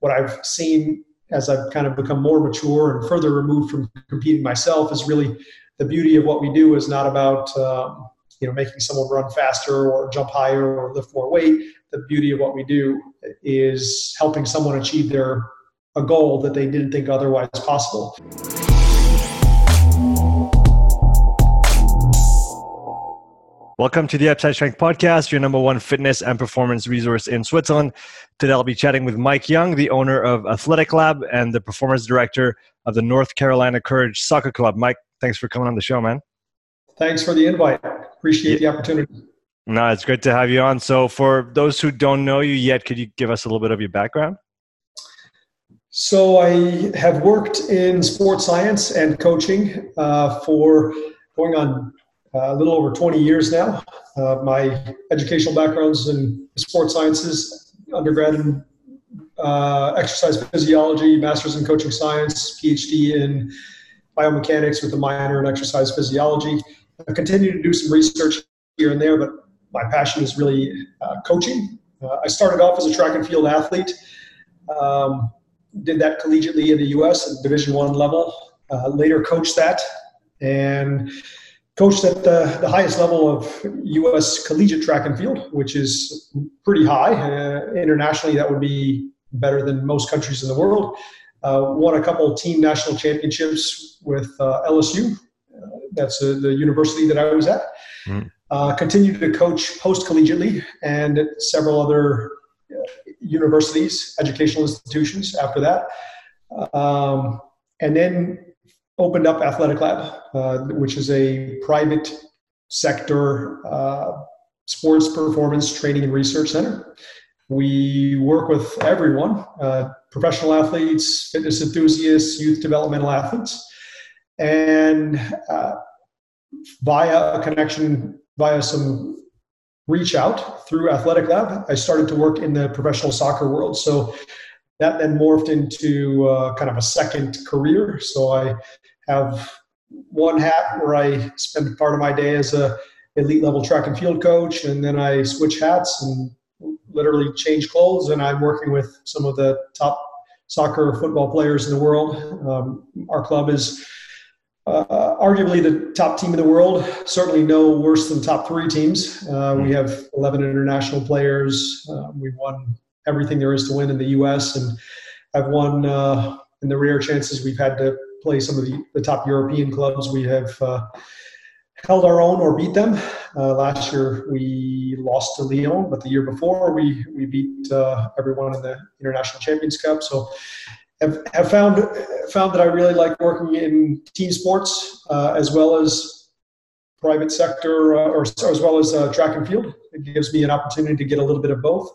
what I've seen as I've kind of become more mature and further removed from competing myself is really the beauty of what we do is not about um, you know making someone run faster or jump higher or lift more weight. The beauty of what we do is helping someone achieve their a goal that they didn't think otherwise possible. Welcome to the Upside Strength Podcast, your number one fitness and performance resource in Switzerland. Today I'll be chatting with Mike Young, the owner of Athletic Lab and the performance director of the North Carolina Courage Soccer Club. Mike, thanks for coming on the show, man. Thanks for the invite. Appreciate yeah. the opportunity. No, it's great to have you on. So, for those who don't know you yet, could you give us a little bit of your background? So, I have worked in sports science and coaching uh, for going on a little over 20 years now. Uh, my educational background is in sports sciences, undergrad in uh, exercise physiology, master's in coaching science, PhD in biomechanics with a minor in exercise physiology. I continue to do some research here and there, but my passion is really uh, coaching. Uh, I started off as a track and field athlete. Um, did that collegiately in the U.S. at Division One level. Uh, later coached that, and coached at the, the highest level of U.S. collegiate track and field, which is pretty high. Uh, internationally, that would be better than most countries in the world. Uh, won a couple team national championships with uh, LSU. Uh, that's uh, the university that I was at. Mm. continued to coach post collegiately and at several other uh, universities, educational institutions after that. Um, and then opened up Athletic Lab, uh, which is a private sector uh, sports performance training and research center. We work with everyone uh, professional athletes, fitness enthusiasts, youth developmental athletes. And uh, via a connection, via some reach out through Athletic Lab, I started to work in the professional soccer world. So that then morphed into uh, kind of a second career. So I have one hat where I spend part of my day as a elite level track and field coach, and then I switch hats and literally change clothes, and I'm working with some of the top soccer football players in the world. Um, our club is uh, arguably the top team in the world, certainly no worse than top three teams. Uh, we have 11 international players. Uh, we've won everything there is to win in the U.S. and I've won uh, in the rare chances we've had to play some of the, the top European clubs. We have uh, held our own or beat them. Uh, last year we lost to Lyon, but the year before we we beat uh, everyone in the International Champions Cup. So have, have found found that I really like working in team sports uh, as well as private sector uh, or, or, as well as uh, track and field. It gives me an opportunity to get a little bit of both.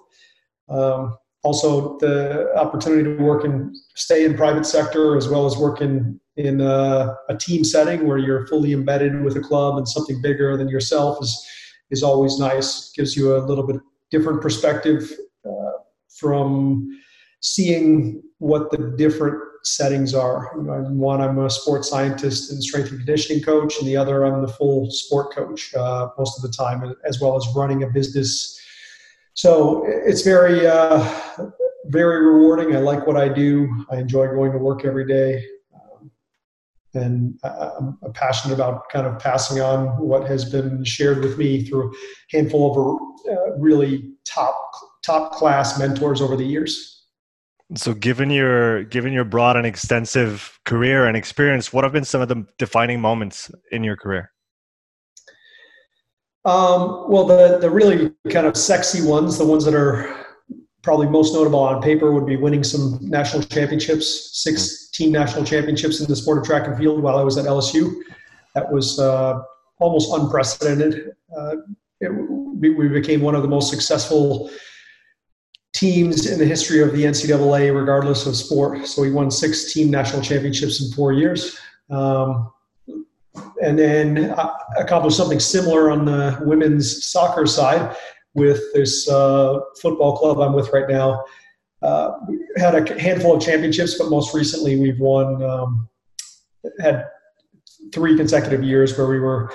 Um, also the opportunity to work and stay in private sector as well as work in in a, a, team setting where you're fully embedded with a club and something bigger than yourself is is always nice. Gives you a little bit different perspective uh, from seeing what the different settings are. One i'm a sports scientist and strength and conditioning coach and the other i'm the full sport coach uh, most of the time as well as running a business so it's very, uh, very rewarding. I like what I do. I enjoy going to work every day. Um, and I'm passionate about kind of passing on what has been shared with me through a handful of uh, really top top class mentors over the years. So, given your given your broad and extensive career and experience, what have been some of the defining moments in your career? Um, well, the the really kind of sexy ones, the ones that are probably most notable on paper, would be winning some national championships, six team national championships in the sport of track and field while I was at LSU. That was uh, almost unprecedented. Uh, it, we became one of the most successful teams in the history of the NCAA, regardless of sport. So we won six team national championships in four years. Um, and then accomplished something similar on the women's soccer side with this uh, football club I'm with right now. Uh, had a handful of championships, but most recently we've won, um, had three consecutive years where we were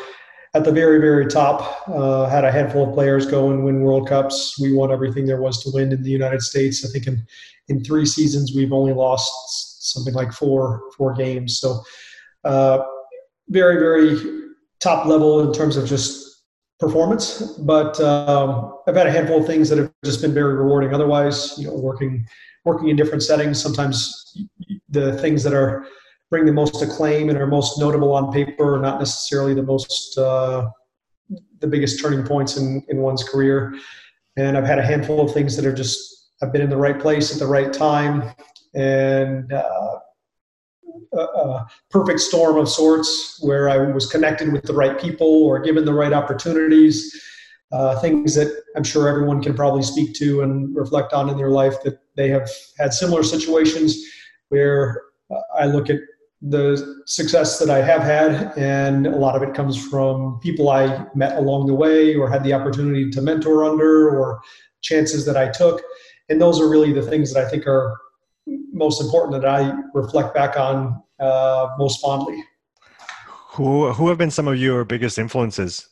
at the very, very top. Uh, had a handful of players go and win World Cups. We won everything there was to win in the United States. I think in in three seasons we've only lost something like four four games. So uh, very, very top level in terms of just performance. But um, I've had a handful of things that have just been very rewarding. Otherwise, you know, working working in different settings, sometimes the things that are bring the most acclaim and are most notable on paper are not necessarily the most uh, the biggest turning points in, in one's career. And I've had a handful of things that are just I've been in the right place at the right time and uh, a, perfect storm of sorts where I was connected with the right people or given the right opportunities. Uh, things that I'm sure everyone can probably speak to and reflect on in their life that they have had similar situations where uh, I look at the success that I have had, and a lot of it comes from people I met along the way or had the opportunity to mentor under or chances that I took. And those are really the things that I think are most important that I reflect back on uh, most fondly. Who, who have been some of your biggest influences?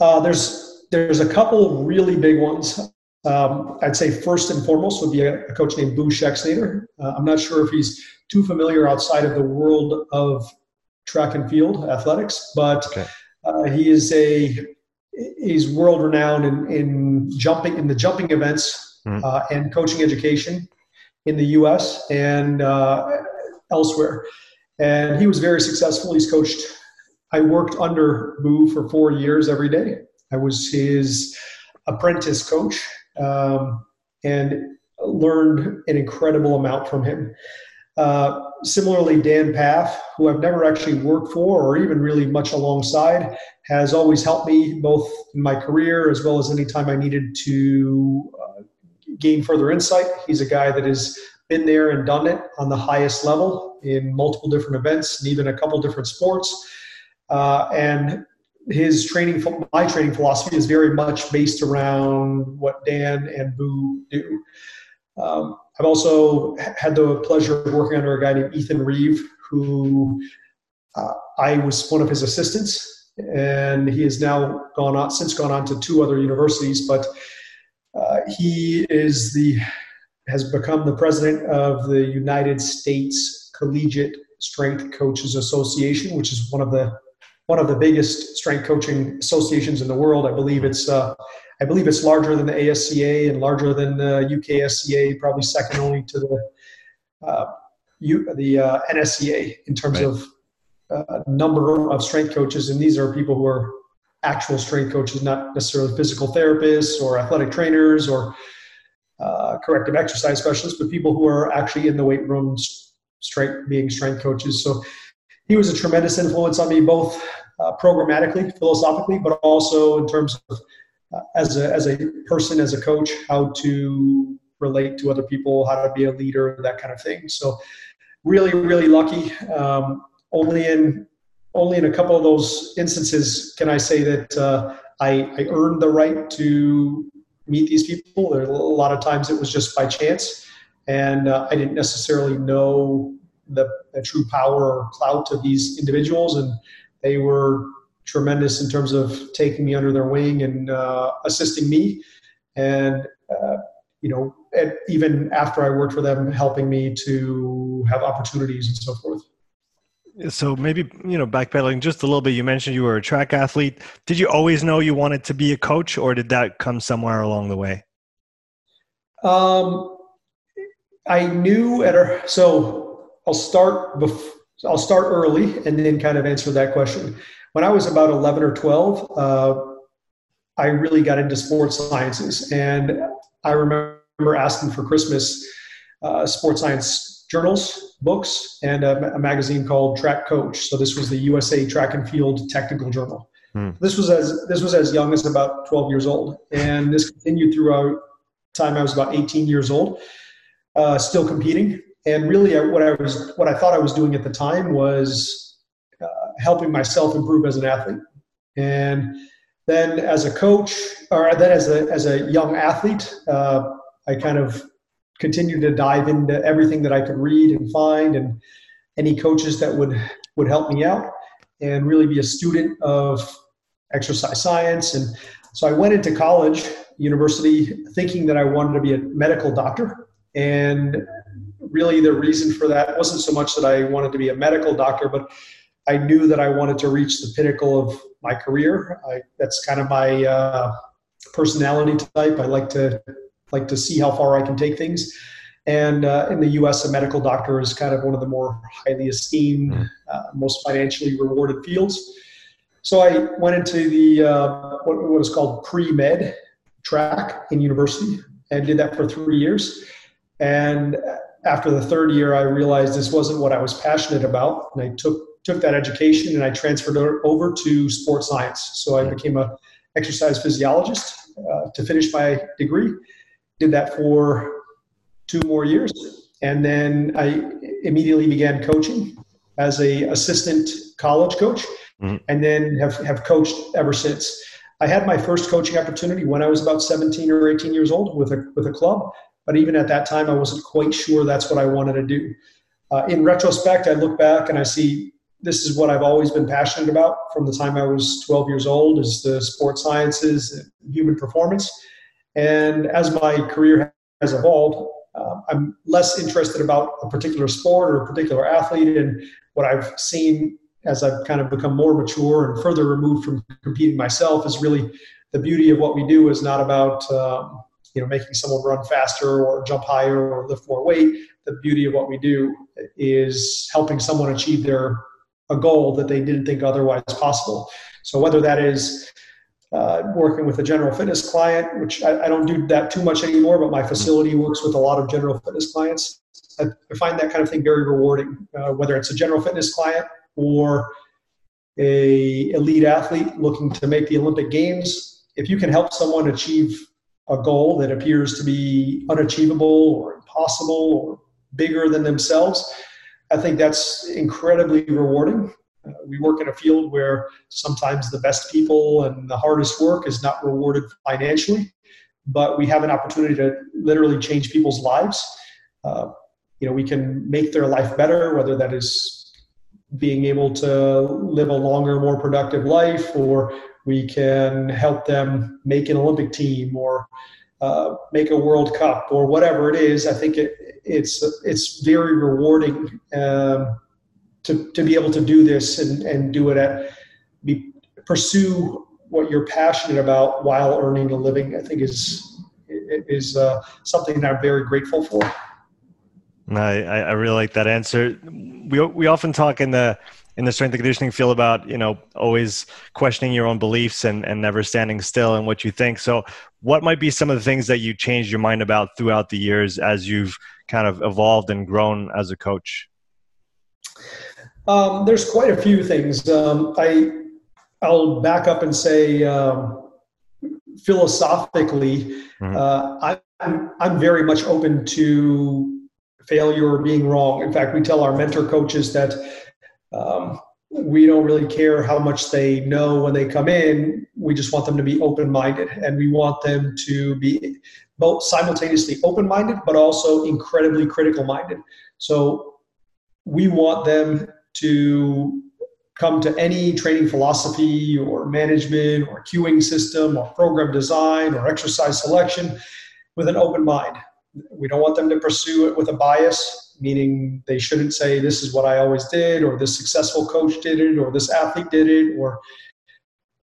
Uh, there's there's a couple really big ones. Um, I'd say first and foremost would be a, a coach named Boo Schexnayder. Uh, I'm not sure if he's too familiar outside of the world of track and field athletics, but okay. uh, he is a he's world renowned in, in jumping in the jumping events mm. uh, and coaching education in the U.S. and uh, elsewhere. And he was very successful. He's coached. I worked under Boo for four years every day. I was his apprentice coach um, and learned an incredible amount from him. Uh, similarly, Dan Pfaff, who I've never actually worked for or even really much alongside, has always helped me both in my career as well as anytime I needed to uh, gain further insight. He's a guy that has been there and done it on the highest level in multiple different events and even a couple different sports. Uh, and his training, my training philosophy is very much based around what Dan and Boo do. Um, I've also had the pleasure of working under a guy named Ethan Reeve, who uh, I was one of his assistants, and he has now gone on since gone on to two other universities. But uh, he is the has become the president of the United States Collegiate Strength Coaches Association, which is one of the one of the biggest strength coaching associations in the world. I believe it's uh, I believe it's larger than the ASCA and larger than the UKSCA, probably second only to the uh, U, the uh, NSCA in terms right. of uh, number of strength coaches. And these are people who are actual strength coaches, not necessarily physical therapists or athletic trainers or uh, corrective exercise specialists, but people who are actually in the weight room, strength being strength coaches. So he was a tremendous influence on me, both uh, programmatically, philosophically, but also in terms of uh, as a as a person, as a coach, how to relate to other people, how to be a leader, that kind of thing. So, really, really lucky. Um, only in only in a couple of those instances can I say that uh, I, I earned the right to meet these people. There, a lot of times it was just by chance, and uh, I didn't necessarily know the, the, true power or clout of these individuals, and they were tremendous in terms of taking me under their wing and uh, assisting me. And, uh, you know, even after I worked for them, helping me to have opportunities and so forth. So maybe, you know, backpedaling just a little bit, you mentioned you were a track athlete. Did you always know you wanted to be a coach or did that come somewhere along the way? Um, I knew at a, so I'll start bef- I'll start early and then kind of answer that question when I was about 11 or 12, uh, I really got into sports sciences. And I remember asking for Christmas uh, sports science journals, books, and a, a, magazine called Track Coach. So this was the USA Track and Field Technical Journal. Hmm. This was as this was as young as about 12 years old, and this continued throughout time I was about 18 years old, uh, still competing. And really, uh, what I was what I thought I was doing at the time was uh, helping myself improve as an athlete. And then as a coach, or then as a, as a young athlete, uh, I kind of continued to dive into everything that I could read and find and any coaches that would, would help me out. and really be a student of exercise science. And so I went into college, university, thinking that I wanted to be a medical doctor. And really, the reason for that wasn't so much that I wanted to be a medical doctor, but I knew that I wanted to reach the pinnacle of my career. I, that's kind of my uh, personality type. I like to like to see how far I can take things. And uh, in the U.S., a medical doctor is kind of one of the more highly esteemed, mm. uh, most financially rewarded fields. So I went into the uh, what, what is called pre-med track in university and did that for three years. And after the third year, I realized this wasn't what I was passionate about, and I took took that education and I transferred over to sports science. So I became a exercise physiologist uh, to finish my degree. Did that for two more years, and then I immediately began coaching as a assistant college coach, mm-hmm. and then have have coached ever since. I had my first coaching opportunity when I was about 17 or 18 years old with a with a club, but even at that time, I wasn't quite sure that's what I wanted to do. Uh, in retrospect, I look back and I see this is what I've always been passionate about from the time I was 12 years old is the sports sciences, human performance. And as my career has evolved, uh, I'm less interested about a particular sport or a particular athlete. And what I've seen as I've kind of become more mature and further removed from competing myself is really the beauty of what we do is not about um, you know making someone run faster or jump higher or lift more weight. The beauty of what we do is helping someone achieve their a goal that they didn't think otherwise possible. So whether that is uh, working with a general fitness client, which I, I, don't do that too much anymore, but my facility works with a lot of general fitness clients. I, I find that kind of thing very rewarding, uh, whether it's a general fitness client or a elite athlete looking to make the Olympic Games. If you can help someone achieve a goal that appears to be unachievable or impossible or bigger than themselves, I think that's incredibly rewarding. We work in a field where sometimes the best people and the hardest work is not rewarded financially, but we have an opportunity to literally change people's lives. Uh, you know, we can make their life better, whether that is being able to live a longer, more productive life, or we can help them make an Olympic team or uh, make a World Cup or whatever it is. I think it, it's it's very rewarding um, to to be able to do this and and do it at be pursue what you're passionate about while earning a living. I think is is uh, something that I'm very grateful for. I I really like that answer. We we often talk in the in the strength and conditioning field about you know always questioning your own beliefs and and never standing still and what you think. So, what might be some of the things that you changed your mind about throughout the years as you've kind of evolved and grown as a coach? Um, there's quite a few things. Um, I I'll back up and say um, philosophically, mm-hmm. uh, I'm I'm very much open to failure or being wrong. In fact, we tell our mentor coaches that um, we don't really care how much they know when they come in. We just want them to be open minded and we want them to be both simultaneously open minded, but also incredibly critical minded. So we want them to come to any training philosophy or management or cueing system or program design or exercise selection with an open mind. We don't want them to pursue it with a bias, meaning they shouldn't say, This is what I always did, or this successful coach did it, or this athlete did it, or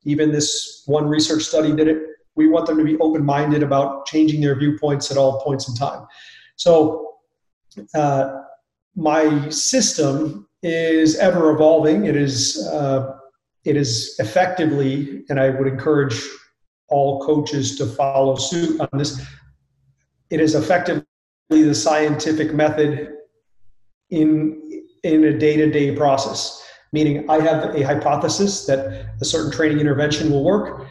even this one research study did it. We want them to be open minded about changing their viewpoints at all points in time. So, uh, my system is ever evolving. It is, uh, it is effectively, and I would encourage all coaches to follow suit on this. It is effectively the scientific method in in a day-to-day process meaning i have a hypothesis that a certain training intervention will work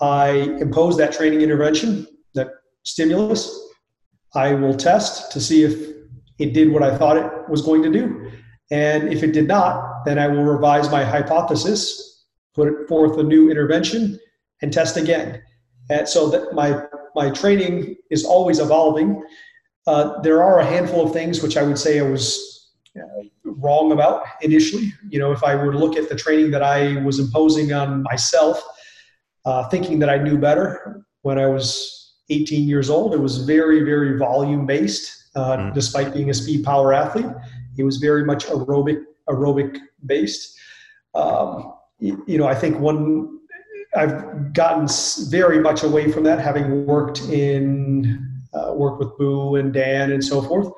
i impose that training intervention that stimulus i will test to see if it did what i thought it was going to do and if it did not then i will revise my hypothesis put forth a new intervention and test again and so that my my training is always evolving uh, there are a handful of things which I would say I was uh, wrong about initially. You know, if I were to look at the training that I was imposing on myself, uh, thinking that I knew better when I was 18 years old, it was very, very volume based. Uh, mm. Despite being a speed power athlete, it was very much aerobic aerobic based. Um, you, you know, I think one I've gotten very much away from that, having worked in uh, worked with Boo and Dan and so forth.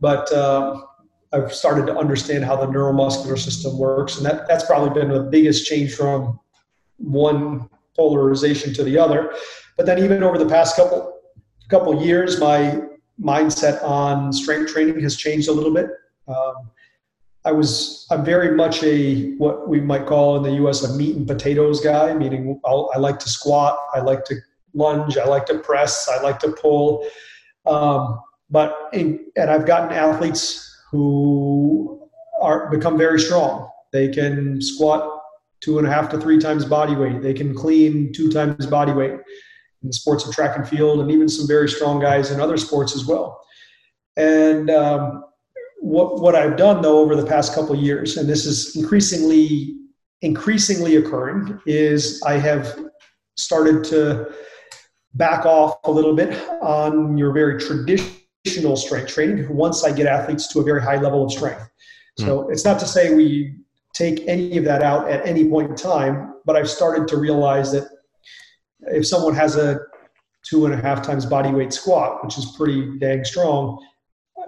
But um, I've started to understand how the neuromuscular system works, and that that's probably been the biggest change from one polarization to the other. But then even over the past couple couple years, my mindset on strength training has changed a little bit. Um, I was I'm very much a what we might call in the U.S. a meat and potatoes guy, meaning I'll, i like to squat, I like to lunge, I like to press, I like to pull. Um, but in, and I've gotten athletes who are become very strong. They can squat two and a half to three times body weight. They can clean two times body weight in the sports of track and field, and even some very strong guys in other sports as well. And um, what what I've done though over the past couple of years, and this is increasingly increasingly occurring, is I have started to back off a little bit on your very traditional strength training once I get athletes to a very high level of strength. So mm. it's not to say we take any of that out at any point in time, but I've started to realize that if someone has a two and a half times body weight squat, which is pretty dang strong,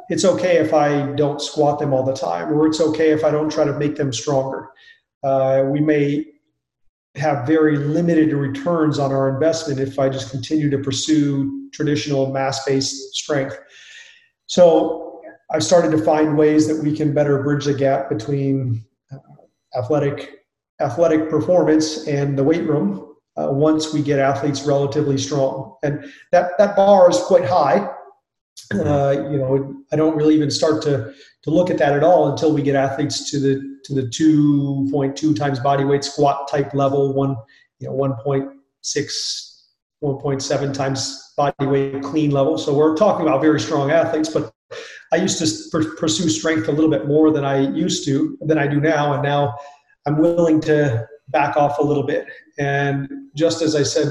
it's okay if I don't squat them all the time, or it's okay if I don't try to make them stronger. Uh, we may have very limited returns on our investment if I just continue to pursue traditional mass based strength. So I've started to find ways that we can better bridge the gap between uh, athletic athletic performance and the weight room uh, once we get athletes relatively strong. And that, that bar is quite high uh, you know, I don't really even start to to look at that at all until we get athletes to the to the 2.2 times body weight squat type level, one you know 1.6, 1.7 times body weight clean level. So we're talking about very strong athletes, but I used to pursue strength a little bit more than I used to than I do now, and now I'm willing to back off a little bit. And just as I said,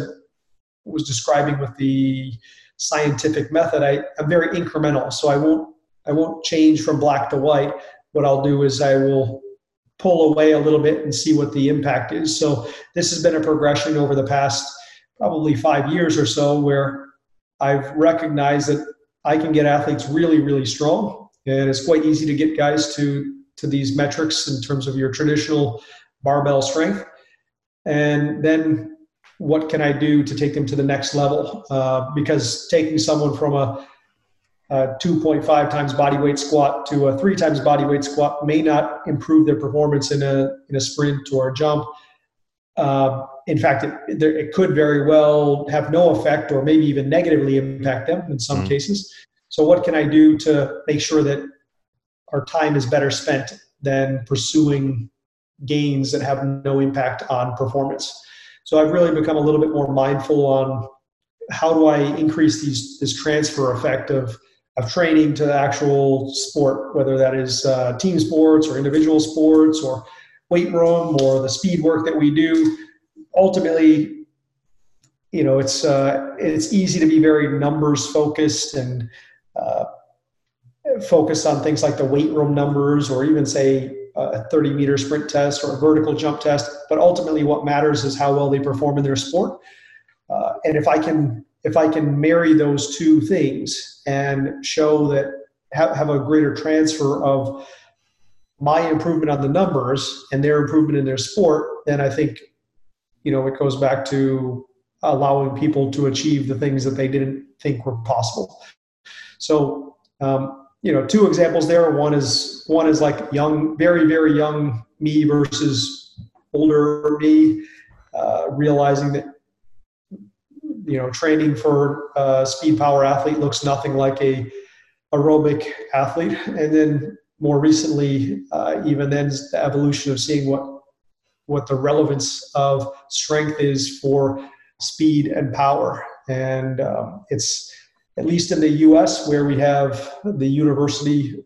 was describing with the scientific method, I, I'm very incremental. So I won't I won't change from black to white. What I'll do is I will pull away a little bit and see what the impact is. So this has been a progression over the past probably five years or so where I've recognized that I can get athletes really, really strong. And it's quite easy to get guys to, to these metrics in terms of your traditional barbell strength. And then what can I do to take them to the next level? Uh, because taking someone from a, a 2.5 times body weight squat to a three times body weight squat may not improve their performance in a in a sprint or a jump. Uh, in fact, it, it, could very well have no effect or maybe even negatively impact them in some mm-hmm. cases. So, what can I do to make sure that our time is better spent than pursuing gains that have no impact on performance? So I've really become a little bit more mindful on how do I increase these this transfer effect of of training to actual sport, whether that is uh, team sports or individual sports or weight room or the speed work that we do. Ultimately, you know, it's uh, it's easy to be very numbers focused and uh, focused on things like the weight room numbers or even say a 30 meter sprint test or a vertical jump test, but ultimately what matters is how well they perform in their sport. Uh, and if I can if I can marry those two things and show that have, have a greater transfer of my improvement on the numbers and their improvement in their sport, then I think you know it goes back to allowing people to achieve the things that they didn't think were possible. So um, you know two examples there. One is one is like young very very young me versus older me uh, realizing that you know training for a speed power athlete looks nothing like a aerobic athlete. And then more recently uh, even then the evolution of seeing what what the relevance of strength is for speed and power. And um, it's at least in the US, where we have the university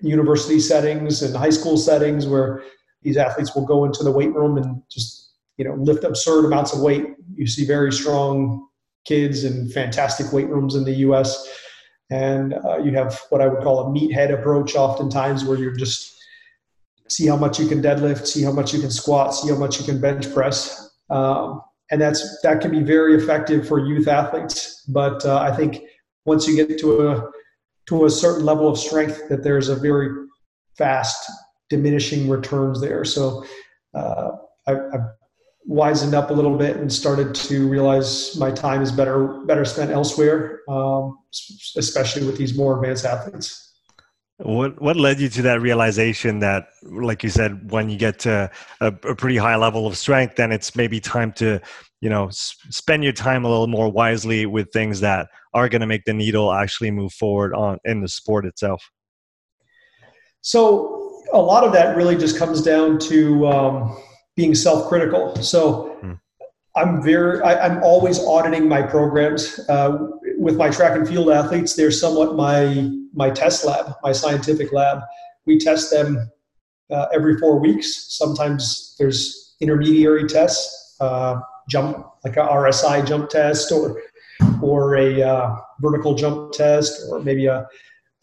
university settings and high school settings where these athletes will go into the weight room and just you know lift absurd amounts of weight. You see very strong kids and fantastic weight rooms in the U.S. And uh, you have what I would call a meathead approach, oftentimes where you're just see how much you can deadlift, see how much you can squat, see how much you can bench press, um, and that's that can be very effective for youth athletes. But uh, I think once you get to a to a certain level of strength, that there's a very fast diminishing returns there. So uh, I, I've wisened up a little bit and started to realize my time is better better spent elsewhere, um, especially with these more advanced athletes. What what led you to that realization that, like you said, when you get to a, a pretty high level of strength, then it's maybe time to, you know, spend your time a little more wisely with things that are going to make the needle actually move forward on in the sport itself. So a lot of that really just comes down to um, being self-critical. So. Hmm. I'm very. I, am always auditing my programs. Uh, with my track and field athletes, they're somewhat my my test lab, my scientific lab. We test them uh, every four weeks. Sometimes there's intermediary tests, uh, jump like a RSI jump test, or or a uh, vertical jump test, or maybe a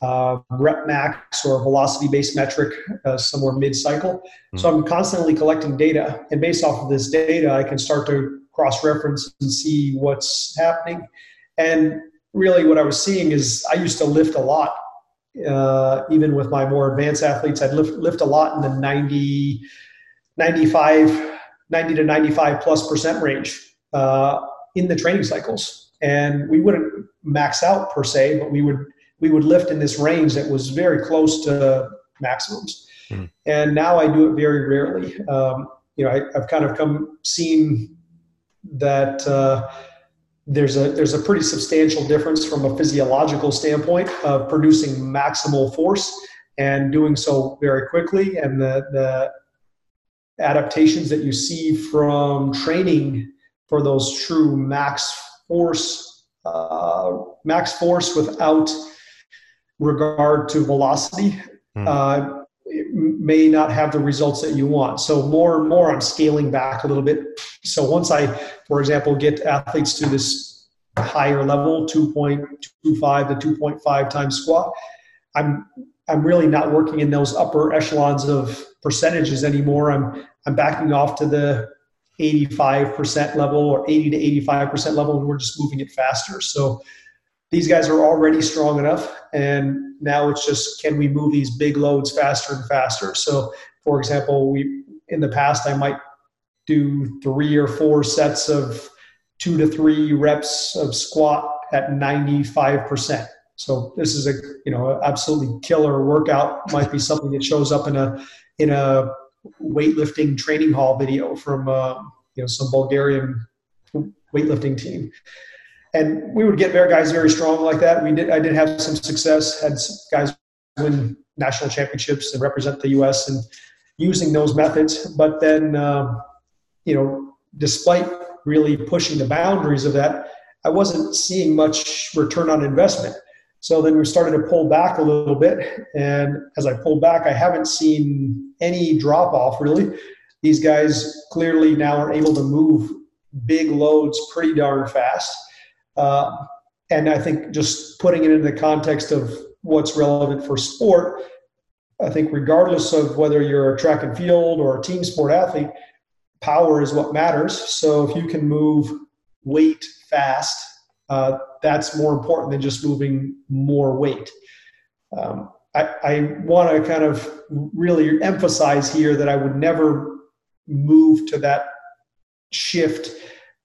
uh, rep max or a velocity based metric uh, somewhere mid cycle. Mm-hmm. So I'm constantly collecting data, and based off of this data, I can start to cross reference and see what's happening. And really, what I was seeing is I used to lift a lot uh, even with my more advanced athletes, I'd lift, lift a lot in the 90, 95, 90 to 95 plus percent range uh, in the training cycles. And we wouldn't max out per se, but we would we would lift in this range that was very close to maximums. Mm. And now I do it very rarely. Um, you know, I, have kind of come seen that. Uh, there's a there's a pretty substantial difference from a physiological standpoint of producing maximal force and doing so very quickly and the the adaptations that you see from training for those true max force uh, max force without regard to velocity mm. uh, may not have the results that you want. So more and more, I'm scaling back a little bit. So once I, for example, get athletes to this higher level, 2.25 to 2.5 times squat, I'm I'm really not working in those upper echelons of percentages anymore. I'm I'm backing off to the 85% level or 80 to 85% level, and we're just moving it faster. So these guys are already strong enough and now it's just can we move these big loads faster and faster? So for example we in the past i might do three or four sets of two to three reps of squat at 95% so this is a you know absolutely killer workout. Might be something that shows up in a in a weightlifting training hall video from uh, you know some bulgarian weightlifting team and we would get very guys very strong like that. We did. I did have some success. Had guys win national championships and represent the U.S. and using those methods. But then, um, you know, despite really pushing the boundaries of that, I wasn't seeing much return on investment. So then we started to pull back a little bit. And as I pulled back, I haven't seen any drop off really. These guys clearly now are able to move big loads pretty darn fast. Uh, and I think just putting it into the context of what's relevant for sport, I think regardless of whether you're a track and field or a team sport athlete, power is what matters. So if you can move weight fast, uh, that's more important than just moving more weight. Um, I, I want to kind of really emphasize here that I would never move to that shift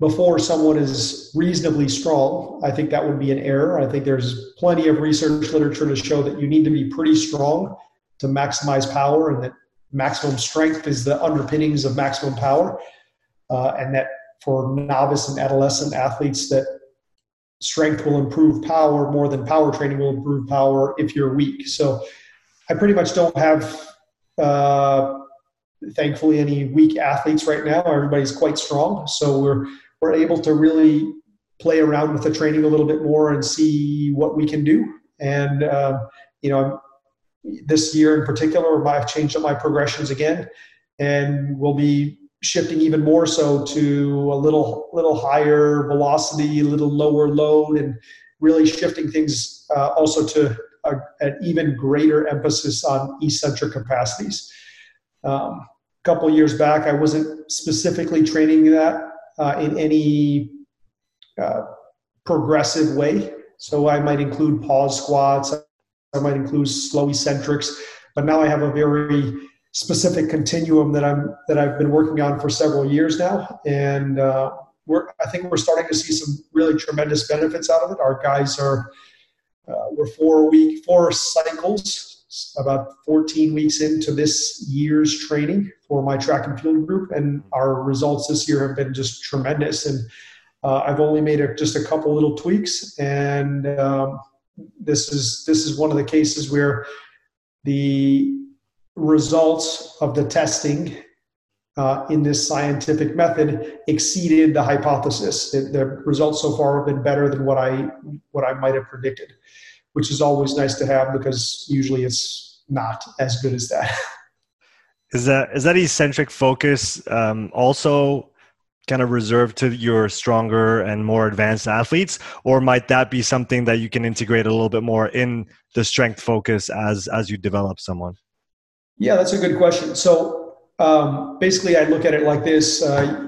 before someone is reasonably strong. I think that would be an error. I think there's plenty of research literature to show that you need to be pretty strong to maximize power and that maximum strength is the underpinnings of maximum power. Uh, and that for novice and adolescent athletes that strength will improve power more than power training will improve power if you're weak. So I pretty much don't have uh, thankfully any weak athletes right now. Everybody's quite strong. So we're we're able to really play around with the training a little bit more and see what we can do. And uh, you know, this year in particular, I've changed up my progressions again, and we'll be shifting even more so to a little little higher velocity, a little lower load, and really shifting things uh, also to a, an even greater emphasis on eccentric capacities. Um, a couple years back, I wasn't specifically training that uh, in any uh, progressive way. So I might include pause squats, I might include slow eccentrics, but now I have a very specific continuum that I'm that I've been working on for several years now, and uh, we're I think we're starting to see some really tremendous benefits out of it. Our guys are uh, we're four week four cycles, about 14 weeks into this year's training for my track and field group, and our results this year have been just tremendous. And uh, I've only made a, just a couple little tweaks, and um, this is this is one of the cases where the results of the testing uh, in this scientific method exceeded the hypothesis. The, the, results so far have been better than what I what I might have predicted, which is always nice to have because usually it's not as good as that. Is that is that eccentric focus um, also kind of reserved to your stronger and more advanced athletes or might that be something that you can integrate a little bit more in the strength focus as as you develop someone yeah that's a good question so um, basically i look at it like this uh,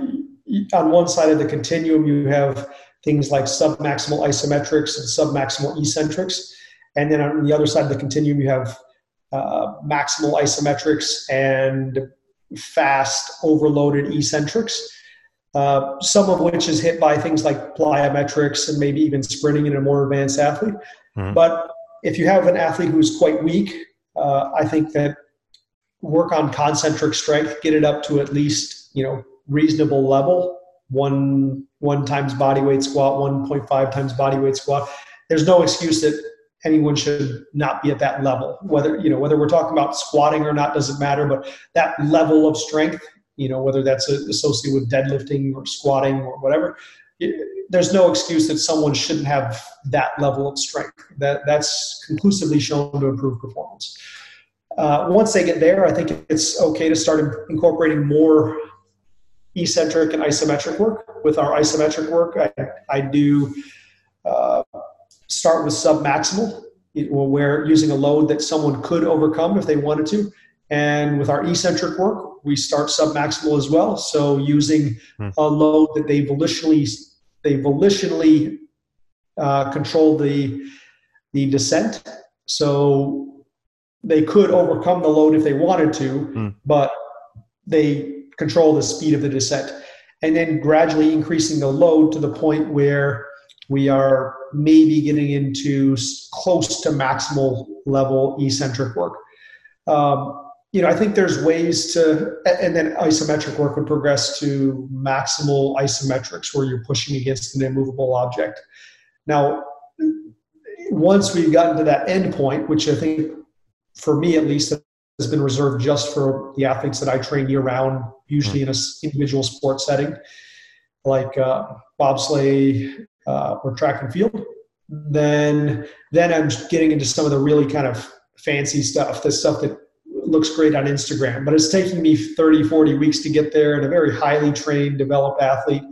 on one side of the continuum you have things like submaximal isometrics and submaximal eccentrics and then on the other side of the continuum you have uh, maximal isometrics and fast overloaded eccentrics uh, some of which is hit by things like plyometrics and maybe even sprinting in a more advanced athlete. Mm-hmm. But if you have an athlete who's quite weak, uh, I think that work on concentric strength, get it up to at least you know reasonable level. One one times body weight squat, one point five times body weight squat. There's no excuse that anyone should not be at that level. Whether you know whether we're talking about squatting or not doesn't matter, but that level of strength you know, whether that's associated with deadlifting or squatting or whatever. There's no excuse that someone shouldn't have that level of strength. That that's conclusively shown to improve performance. Uh, once they get there, I think it's okay to start incorporating more eccentric and isometric work. With our isometric work, I, I do uh, start with submaximal, where using a load that someone could overcome if they wanted to, and with our eccentric work, we start submaximal as well. So using hmm. a load that they volitionally they volitionally uh, control the the descent. So they could overcome the load if they wanted to, hmm. but they control the speed of the descent. And then gradually increasing the load to the point where we are maybe getting into close to maximal level eccentric work. Um, you know, I think there's ways to, and then isometric work would progress to maximal isometrics where you're pushing against an immovable object. Now, once we've gotten to that end point, which I think for me at least has been reserved just for the athletes that I train year round, usually in an individual sport setting, like uh, bobsleigh uh, or track and field, then then I'm getting into some of the really kind of fancy stuff, the stuff that looks great on Instagram, but it's taking me 30, 40 weeks to get there and a very highly trained, developed athlete.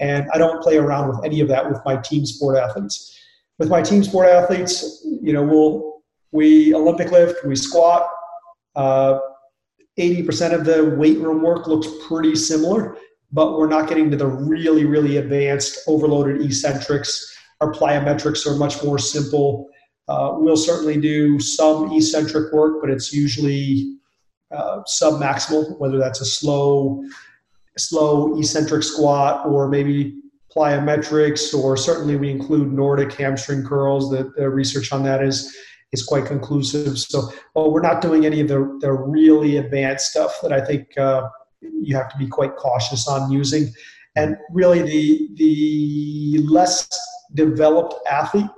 And I don't play around with any of that with my team sport athletes. With my team sport athletes, you know, we'll, we Olympic lift, we squat. Uh, 80% of the weight room work looks pretty similar, but we're not getting to the really, really advanced overloaded eccentrics. Our plyometrics are much more simple. Uh, we'll certainly do some eccentric work, but it's usually uh, submaximal, whether that's a slow, slow eccentric squat or maybe plyometrics, or certainly we include Nordic hamstring curls. The, the research on that is is quite conclusive. So, well, we're not doing any of the, the really advanced stuff that I think uh, you have to be quite cautious on using. And really, the the less developed athlete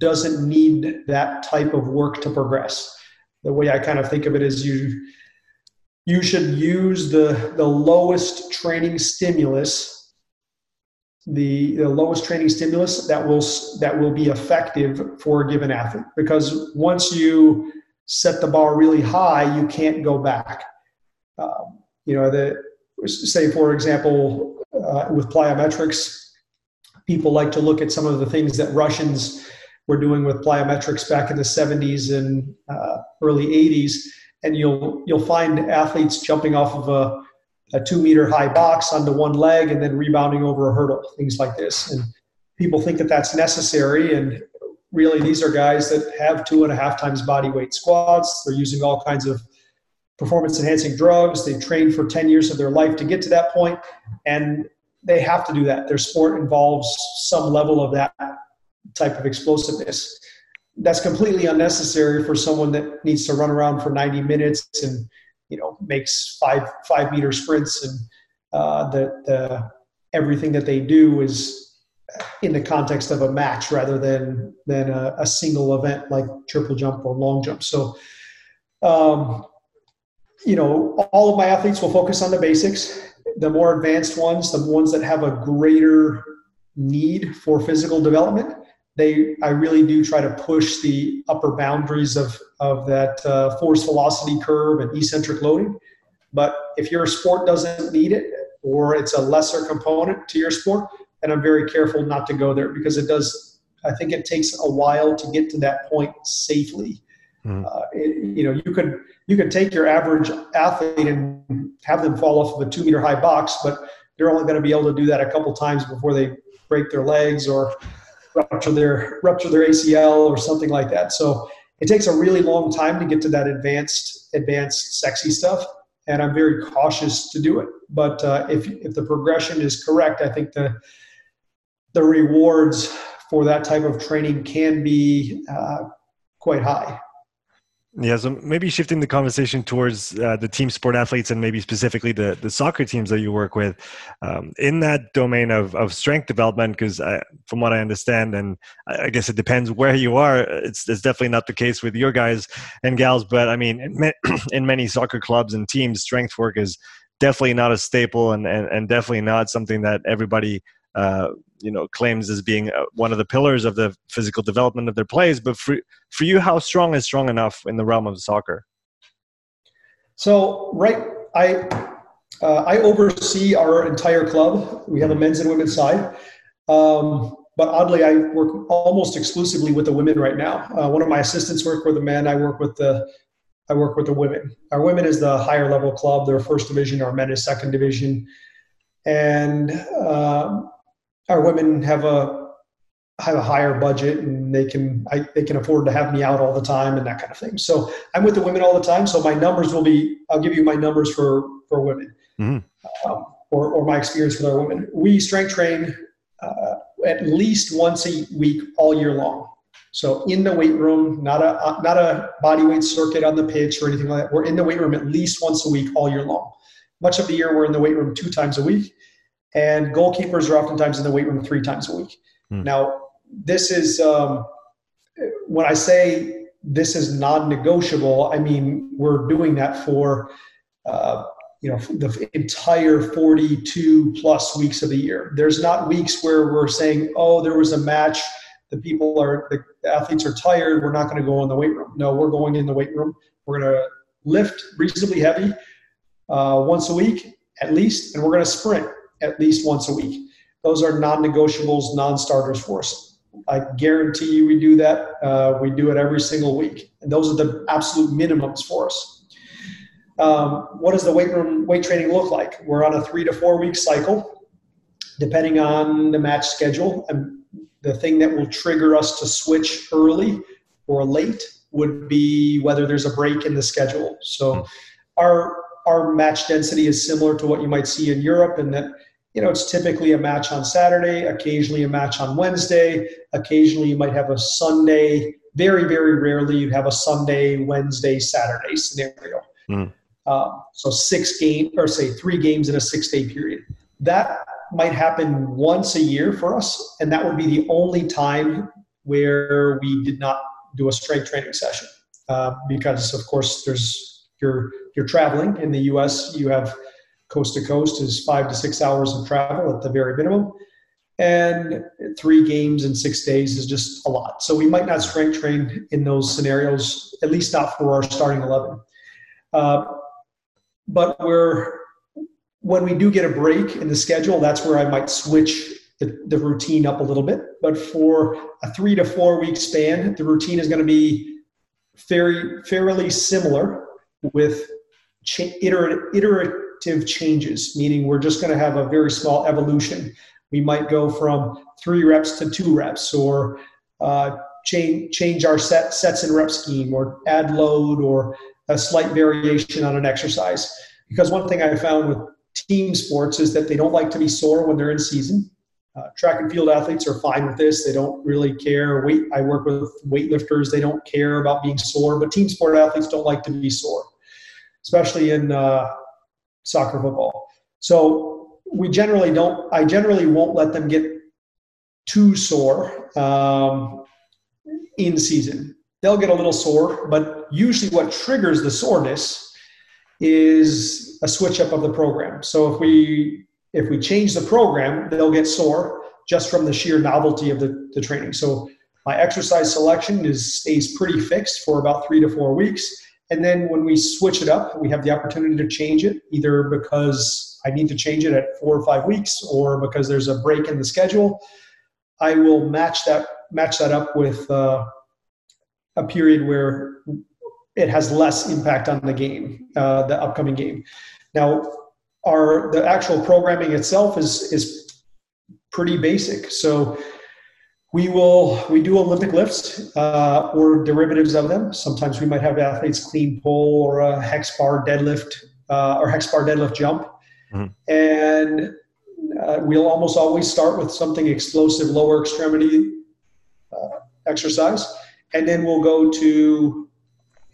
doesn't need that type of work to progress. The way I kind of think of it is you you should use the the lowest training stimulus the, the lowest training stimulus that will that will be effective for a given athlete because once you set the bar really high, you can't go back. Um, you know, the say for example, uh, with plyometrics, people like to look at some of the things that Russians were doing with plyometrics back in the 70s and uh, early 80s, and you'll you'll find athletes jumping off of a a two meter high box onto one leg and then rebounding over a hurdle, things like this. And people think that that's necessary. And really, these are guys that have two and a half times body weight squats. They're using all kinds of performance enhancing drugs. They've trained for 10 years of their life to get to that point, and they have to do that. Their sport involves some level of that type of explosiveness. That's completely unnecessary for someone that needs to run around for 90 minutes and you know makes five five meter sprints and uh, the the everything that they do is in the context of a match rather than than a, a single event like triple jump or long jump. So, um, you know, all of my athletes will focus on the basics. The more advanced ones, the ones that have a greater need for physical development, they I really do try to push the upper boundaries of of that uh, force velocity curve and eccentric loading. But if your sport doesn't need it or it's a lesser component to your sport, then I'm very careful not to go there because it does. I think it takes a while to get to that point safely. Mm. Uh, it, you know, you could you could take your average athlete and have them fall off of a two meter high box, but they're only going to be able to do that a couple times before they break their legs or rupture their rupture their ACL or something like that. So it takes a really long time to get to that advanced advanced sexy stuff, and I'm very cautious to do it. But uh, if if the progression is correct, I think the the rewards for that type of training can be uh, quite high. Yeah, so maybe shifting the conversation towards uh, the team sport athletes and maybe specifically the, the soccer teams that you work with um, in that domain of, of strength development, because from what I understand, and I guess it depends where you are, it's, it's definitely not the case with your guys and gals, but I mean, in, in many soccer clubs and teams, strength work is definitely not a staple and, and, and definitely not something that everybody uh, you know claims as being uh, one of the pillars of the physical development of their plays. But for for you, how strong is strong enough in the realm of soccer? So right, I uh, I oversee our entire club. We have a men's and women's side. Um, but oddly, I work almost exclusively with the women right now. Uh, one of my assistants work with the men. I work with the I work with the women. Our women is the higher level club. They're first division. Our men is second division. And um, our women have a have a higher budget and they can I, they can afford to have me out all the time and that kind of thing. So I'm with the women all the time. So my numbers will be I'll give you my numbers for for women mm-hmm. um, or or my experience with our women. We strength train uh, at least once a week all year long. So in the weight room, not a uh, not a body weight circuit on the pitch or anything like that. We're in the weight room at least once a week all year long. Much of the year we're in the weight room two times a week and goalkeepers are oftentimes in the weight room three times a week. Hmm. Now, this is um, when I say this is non-negotiable. I mean we're doing that for uh, you know the entire 42 plus weeks of the year. There's not weeks where we're saying, oh, there was a match. The people are the athletes are tired. We're not going to go in the weight room. No, we're going in the weight room. We're going to lift reasonably heavy uh, once a week at least, and we're going to sprint at least once a week. Those are non negotiables, non starters for us. I guarantee you we do that. Uh, we do it every single week. And those are the absolute minimums for us. Um, what does the weight room weight training look like? We're on a three to four week cycle, depending on the match schedule. And the thing that will trigger us to switch early or late would be whether there's a break in the schedule. So our our match density is similar to what you might see in Europe, in that you know, it's typically a match on Saturday, occasionally a match on Wednesday, occasionally you might have a Sunday. Very, very rarely you'd have a Sunday, Wednesday, Saturday scenario. Mm. Um, so six game or say three games in a six day period. That might happen once a year for us, and that would be the only time where we did not do a strength training session uh, because, of course, there's you're you're traveling in the U.S. You have coast to coast is five to six hours of travel at the very minimum. and three games in six days is just a lot. So we might not strength train in those scenarios, at least not for our starting 11. Uh, but we're, when we do get a break in the schedule, that's where I might switch the, the routine up a little bit. But for a three to four week span, the routine is going to be very, fairly similar with cha- iterative changes, meaning we're just going to have a very small evolution we might go from three reps to two reps or uh, change, change our set, sets and rep scheme or add load or a slight variation on an exercise. Because one thing I found with team sports is that they don't like to be sore when they're in season. Uh, track and field athletes are fine with this. They don't really care. Weight, I work with weightlifters. They don't care about being sore, but team sport athletes don't like to be sore, especially in uh, soccer football. So we generally don't i generally won't let them get too sore um, in season. They'll get a little sore but usually what triggers the soreness is a switch up of the program. So if we if we change the program they'll get sore just from the sheer novelty of the, the training. So my exercise selection is stays pretty fixed for about three to four weeks and then when we switch it up we have the opportunity to change it either because I need to change it at four or five weeks, or because there's a break in the schedule, I will match that match that up with uh, a period where it has less impact on the game, uh, the upcoming game. Now, our the actual programming itself is is pretty basic. So we will we do Olympic lifts uh, or derivatives of them. Sometimes we might have athletes clean pull or a hex bar deadlift uh, or hex bar deadlift jump. Mm-hmm. And uh, we'll almost always start with something explosive, lower extremity uh, exercise, and then we'll go to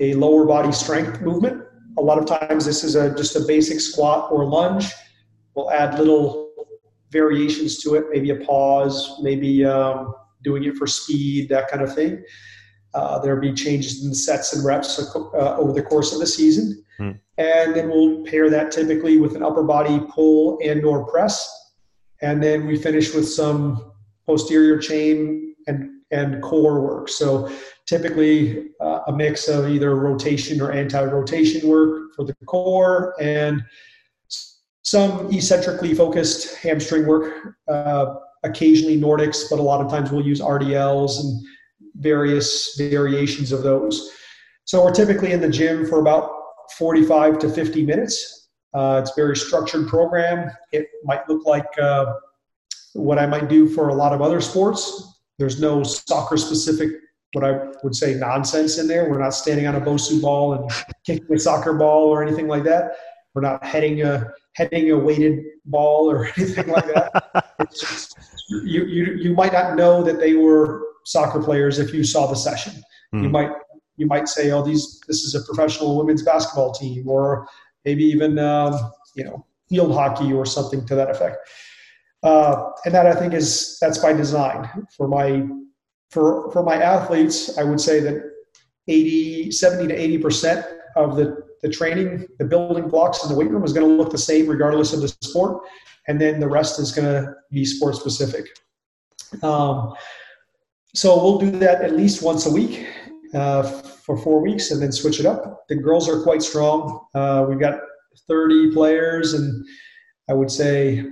a lower body strength movement. A lot of times, this is a just a basic squat or lunge. We'll add little variations to it, maybe a pause, maybe um, doing it for speed, that kind of thing. Uh, there'll be changes in the sets and reps uh, over the course of the season. Mm. And then we'll pair that typically with an upper body pull and or press. And then we finish with some posterior chain and, and core work. So typically uh, a mix of either rotation or anti-rotation work for the core and some eccentrically focused hamstring work, uh, occasionally Nordics, but a lot of times we'll use RDLs and various variations of those. So we're typically in the gym for about 45 to 50 minutes. Uh, it's a very structured program. It might look like uh, what I might do for a lot of other sports. There's no soccer specific, what I would say, nonsense in there. We're not standing on a Bosu ball and kicking a soccer ball or anything like that. We're not heading a heading a weighted ball or anything like that. Just, you, you you might not know that they were soccer players if you saw the session. Mm. You hmm. might you might say, oh, these this is a professional women's basketball team, or maybe even um, you know field hockey or something to that effect. Uh, and that I think is that's by design for my for for my athletes. I would say that 80, 70 to 80 percent of the the training, the building blocks in the weight room is going to look the same regardless of the sport, and then the rest is going to be sport specific. Um, so we'll do that at least once a week uh, for four weeks and then switch it up. The girls are quite strong. Uh, we've got 30 players, and I would say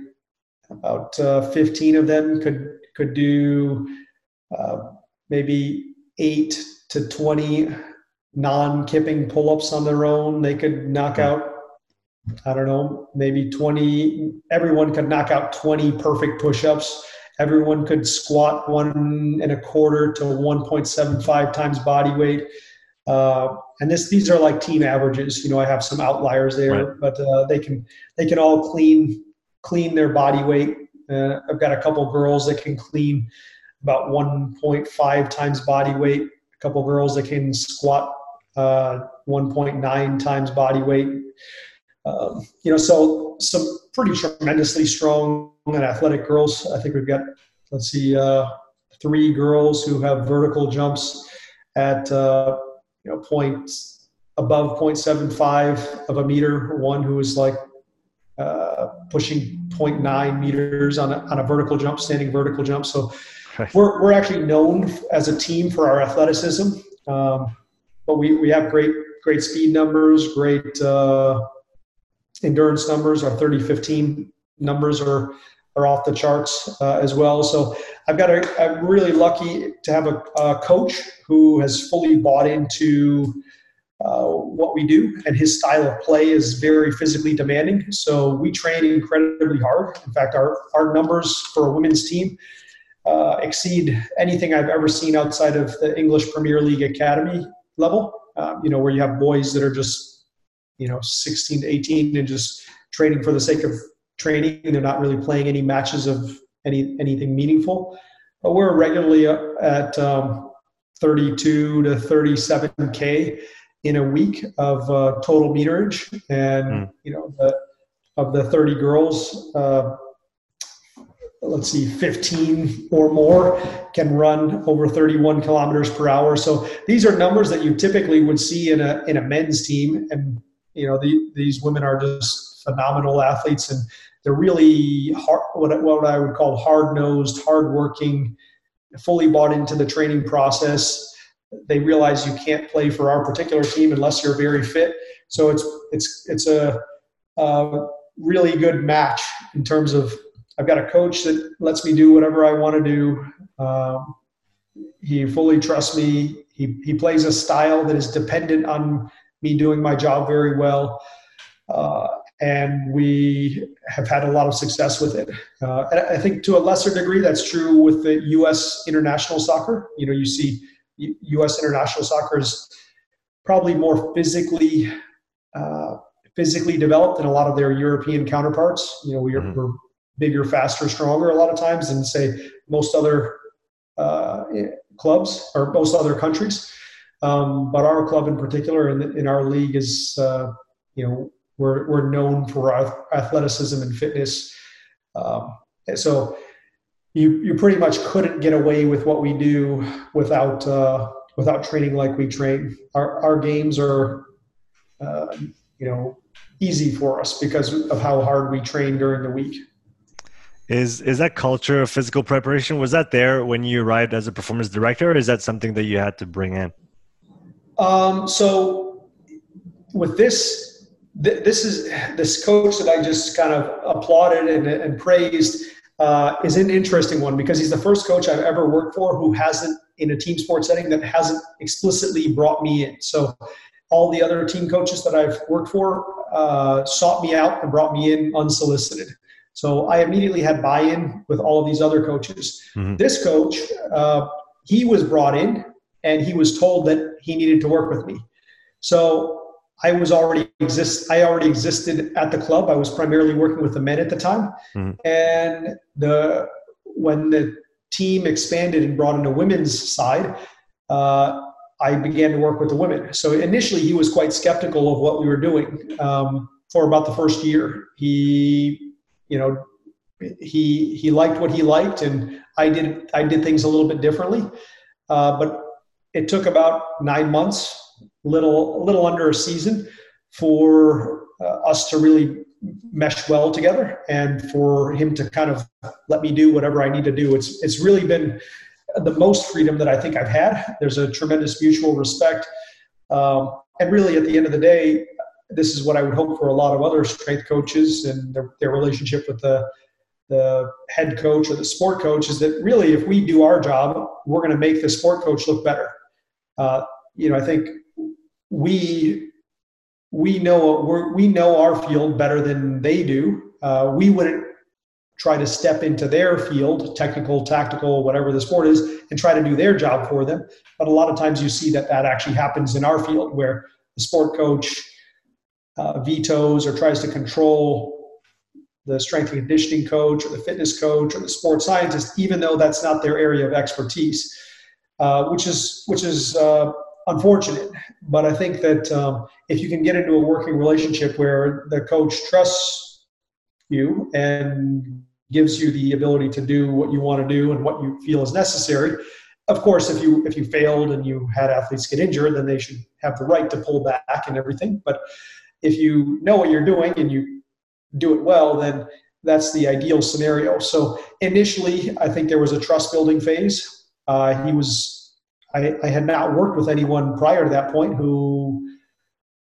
about uh, 15 of them could could do uh, maybe eight to 20 non-kipping pull-ups on their own. They could knock out. I don't know, maybe 20. Everyone could knock out 20 perfect push-ups everyone could squat one and a quarter to 1.75 times body weight. Uh, and this, these are like team averages. You know, I have some outliers there, right. but uh, they can they can all clean clean their body weight. Uh, I've got a couple girls that can clean about 1.5 times body weight. A couple girls that can squat uh, 1.9 times body weight. Um, you know, so some pretty tremendously strong and athletic girls. I think we've got, let's see, uh, three girls who have vertical jumps at uh, you know point above 0.75 of a meter. One who is like uh, pushing 0.9 meters on a, on a vertical jump, standing vertical jump. So we're, we're actually known as a team for our athleticism. Um, but we, we have great, great speed numbers, great uh, endurance numbers. Our 30 15 numbers are, are off the charts uh, as well. So I've got a, I'm really lucky to have a, a coach who has fully bought into uh, what we do, and his style of play is very physically demanding. So we train incredibly hard. In fact, our, our numbers for a women's team uh, exceed anything I've ever seen outside of the English Premier League academy level. Um, you know, where you have boys that are just, you know, 16 to 18 and just training for the sake of training. They're not really playing any matches of any anything meaningful. But we're regularly at um, 32 to 37k in a week of uh, total meterage, and mm. you know, the, of the 30 girls, uh, let's see, 15 or more can run over 31 kilometers per hour. So these are numbers that you typically would see in a in a men's team, and you know, the, these women are just phenomenal athletes, and they're really hard, what, what I would call hard nosed, hard working, fully bought into the training process they realize you can't play for our particular team unless you're very fit. So it's it's it's a, a really good match in terms of I've got a coach that lets me do whatever I want to do. Um, he fully trusts me. He he plays a style that is dependent on me doing my job very well. Uh, and we have had a lot of success with it. Uh, and I think to a lesser degree, that's true with the U.S. international soccer. You know, you see U.S. international soccer is probably more physically uh, physically developed than a lot of their European counterparts. You know, we are, mm-hmm. we're bigger, faster, stronger a lot of times than say most other uh, clubs or most other countries. Um, but our club in particular, in, in our league, is uh, you know we're we're known for our athleticism and fitness. Um, so you you pretty much couldn't get away with what we do without uh, without training like we train. Our our games are uh, you know easy for us because of how hard we train during the week. Is is that culture of physical preparation was that there when you arrived as a performance director, or is that something that you had to bring in? Um, so with this, th- this is this coach that I just kind of applauded and, and praised uh, is an interesting one because he's the first coach I've ever worked for who hasn't, in a team sport setting, that hasn't explicitly brought me in. So all the other team coaches that I've worked for uh, sought me out and brought me in unsolicited. So I immediately had buy-in with all of these other coaches. Mm-hmm. This coach, uh, he was brought in and he was told that he needed to work with me. So I was already exist. I already existed at the club. I was primarily working with the men at the time, mm-hmm. and the when the team expanded and brought in a women's side, uh, I began to work with the women. So initially, he was quite skeptical of what we were doing. Um, for about the first year, he, you know, he he liked what he liked, and I did I did things a little bit differently. Uh, but it took about nine months little little under a season for uh, us to really mesh well together and for him to kind of let me do whatever I need to do. It's it's really been the most freedom that I think I've had. There's a tremendous mutual respect, um, and really at the end of the day, this is what I would hope for a lot of other strength coaches and their, their relationship with the the head coach or the sport coach is that really if we do our job, we're going to make the sport coach look better. Uh, you know, I think we we know we know our field better than they do. Uh, we wouldn't try to step into their field, technical, tactical, whatever the sport is, and try to do their job for them. But a lot of times you see that that actually happens in our field, where the sport coach uh, vetoes or tries to control the strength and conditioning coach or the fitness coach or the sports scientist, even though that's not their area of expertise, uh, which is which is uh, unfortunate. But I think that um, if you can get into a working relationship where the coach trusts you and gives you the ability to do what you want to do and what you feel is necessary. Of course, if you if you failed and you had athletes get injured, then they should have the right to pull back and everything. But if you know what you're doing and you do it well, then that's the ideal scenario. So initially, I think there was a trust building phase. Uh, he was, I, I, had not worked with anyone prior to that point who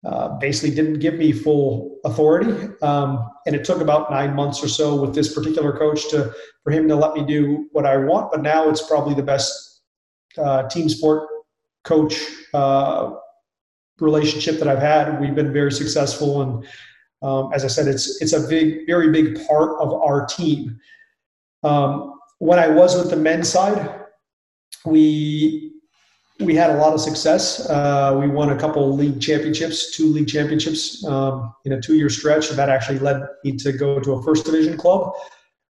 uh, basically didn't give me full authority. Um, and it took about nine months or so with this particular coach to for him to let me do what I want. But now it's probably the best uh, team sport coach uh, relationship that I've had. We've been very successful and um, as I said, it's it's a big, very big part of our team. Um, when I was with the men's side, we we had a lot of success. Uh, we won a couple league championships, two league championships um, in a two-year stretch. That actually led me to go to a first division club.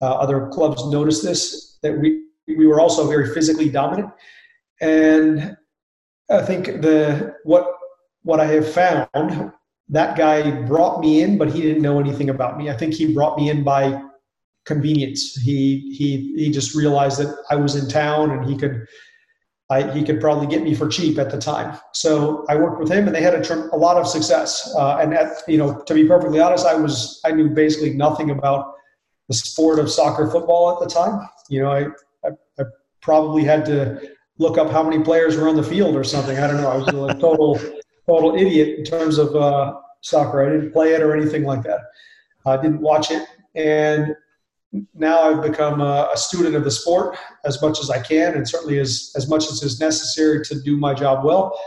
Uh, other clubs noticed this that we we were also very physically dominant, and I think the what what I have found that guy brought me in, but he didn't know anything about me. I think he brought me in by convenience. He he he just realized that I was in town and he could I, he could probably get me for cheap at the time. So I worked with him, and they had a, a lot of success. Uh, and at, you know, to be perfectly honest, I was I knew basically nothing about the sport of soccer football at the time. You know, I, I, I probably had to look up how many players were on the field or something. I don't know. I was a total total idiot in terms of uh, soccer. I didn't play it or anything like that. I didn't watch it, and now I've become a, a, student of the sport as much as I can, and certainly as as much as is necessary to do my job well.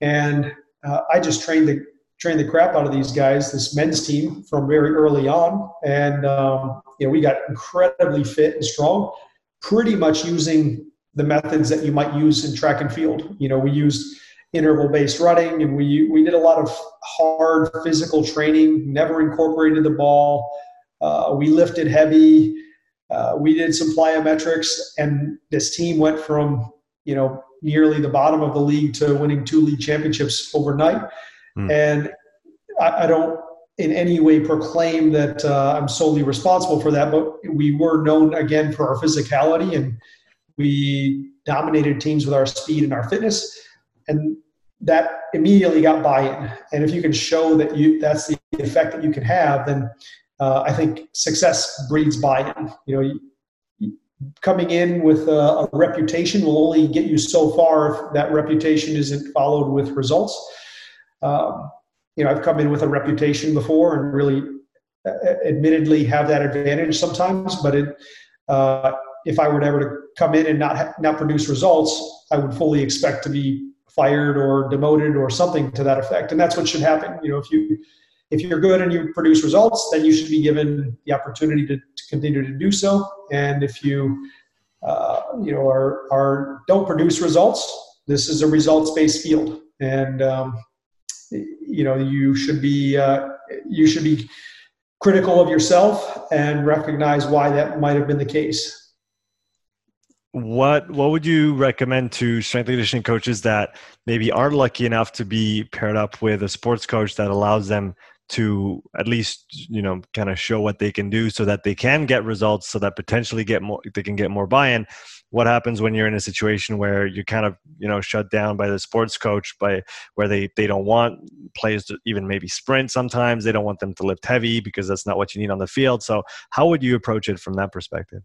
And uh, I just trained the trained the crap out of these guys, this men's team, from very early on, and um, you know we got incredibly fit and strong, pretty much using the methods that you might use in track and field. You know, we used interval based running and we we did a lot of hard physical training never incorporated the ball uh, we lifted heavy uh, we did some plyometrics and this team went from you know nearly the bottom of the league to winning two league championships overnight mm. and I, I, don't in any way proclaim that uh, i'm solely responsible for that but we were known again for our physicality and we dominated teams with our speed and our fitness and that immediately got buy-in. And if you can show that you that's the effect that you can have, then uh, I think success breeds buy-in. You know, coming in with a, a, reputation will only get you so far if that reputation isn't followed with results. Um, you know, I've come in with a reputation before and really, uh, admittedly, have that advantage sometimes. But it, uh, if I were ever to come in and not ha- not produce results, I would fully expect to be fired or demoted or something to that effect. And that's what should happen. You know, if you if you're good and you produce results, then you should be given the opportunity to, to continue to do so. And if you uh, you know are are don't produce results, this is a results based field, and um, you know you should be uh, you should be critical of yourself and recognize why that might have been the case what what would you recommend to strength conditioning coaches that maybe aren't lucky enough to be paired up with a sports coach that allows them to at least you know kind of show what they can do so that they can get results so that potentially get more they can get more buy-in what happens when you're in a situation where you're kind of you know shut down by the sports coach by where they they don't want players to even maybe sprint sometimes they don't want them to lift heavy because that's not what you need on the field so how would you approach it from that perspective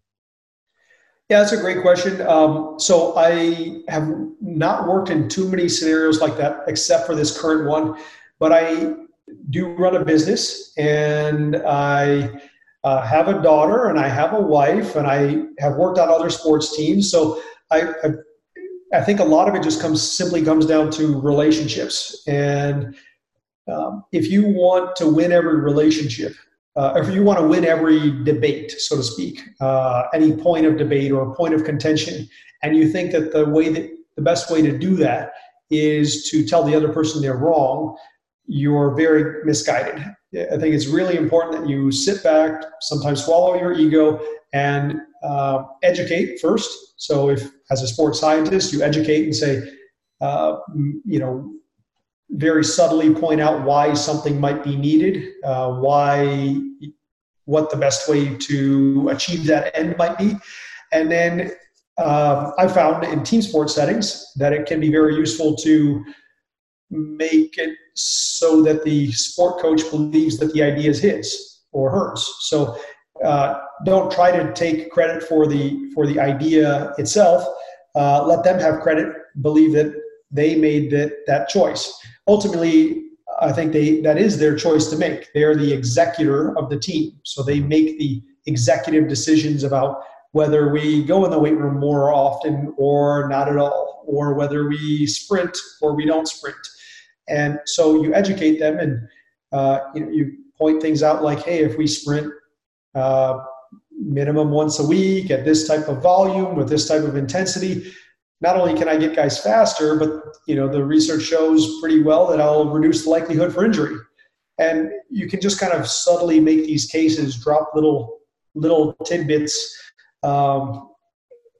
yeah, that's a great question. Um, so I have not worked in too many scenarios like that, except for this current one. But I do run a business, and I uh, have a daughter, and I have a wife, and I have worked on other sports teams. So I, I, I think a lot of it just comes simply comes down to relationships. And um, if you want to win every relationship, uh, if you want to win every debate, so to speak, uh, any point of debate or point of contention, and you think that the way that the best way to do that is to tell the other person they're wrong, you're very misguided. I think it's really important that you sit back, sometimes swallow your ego, and uh, educate first. So, if as a sports scientist, you educate and say, uh, you know, very subtly point out why something might be needed, uh, why, what the best way to achieve that end might be. And then um, I found in team sports settings that it can be very useful to make it so that the sport coach believes that the idea is his or hers. So uh, don't try to take credit for the for the idea itself. Uh, let them have credit. Believe that they made that that choice. Ultimately, I think they that is their choice to make. They are the executor of the team, so they make the executive decisions about whether we go in the weight room more often or not at all, or whether we sprint or we don't sprint. And so you educate them, and uh, you know you point things out like, hey, if we sprint uh, minimum once a week at this type of volume with this type of intensity, not only can I get guys faster, but you know the research shows pretty well that I'll reduce the likelihood for injury. And you can just kind of subtly make these cases drop little little tidbits, um,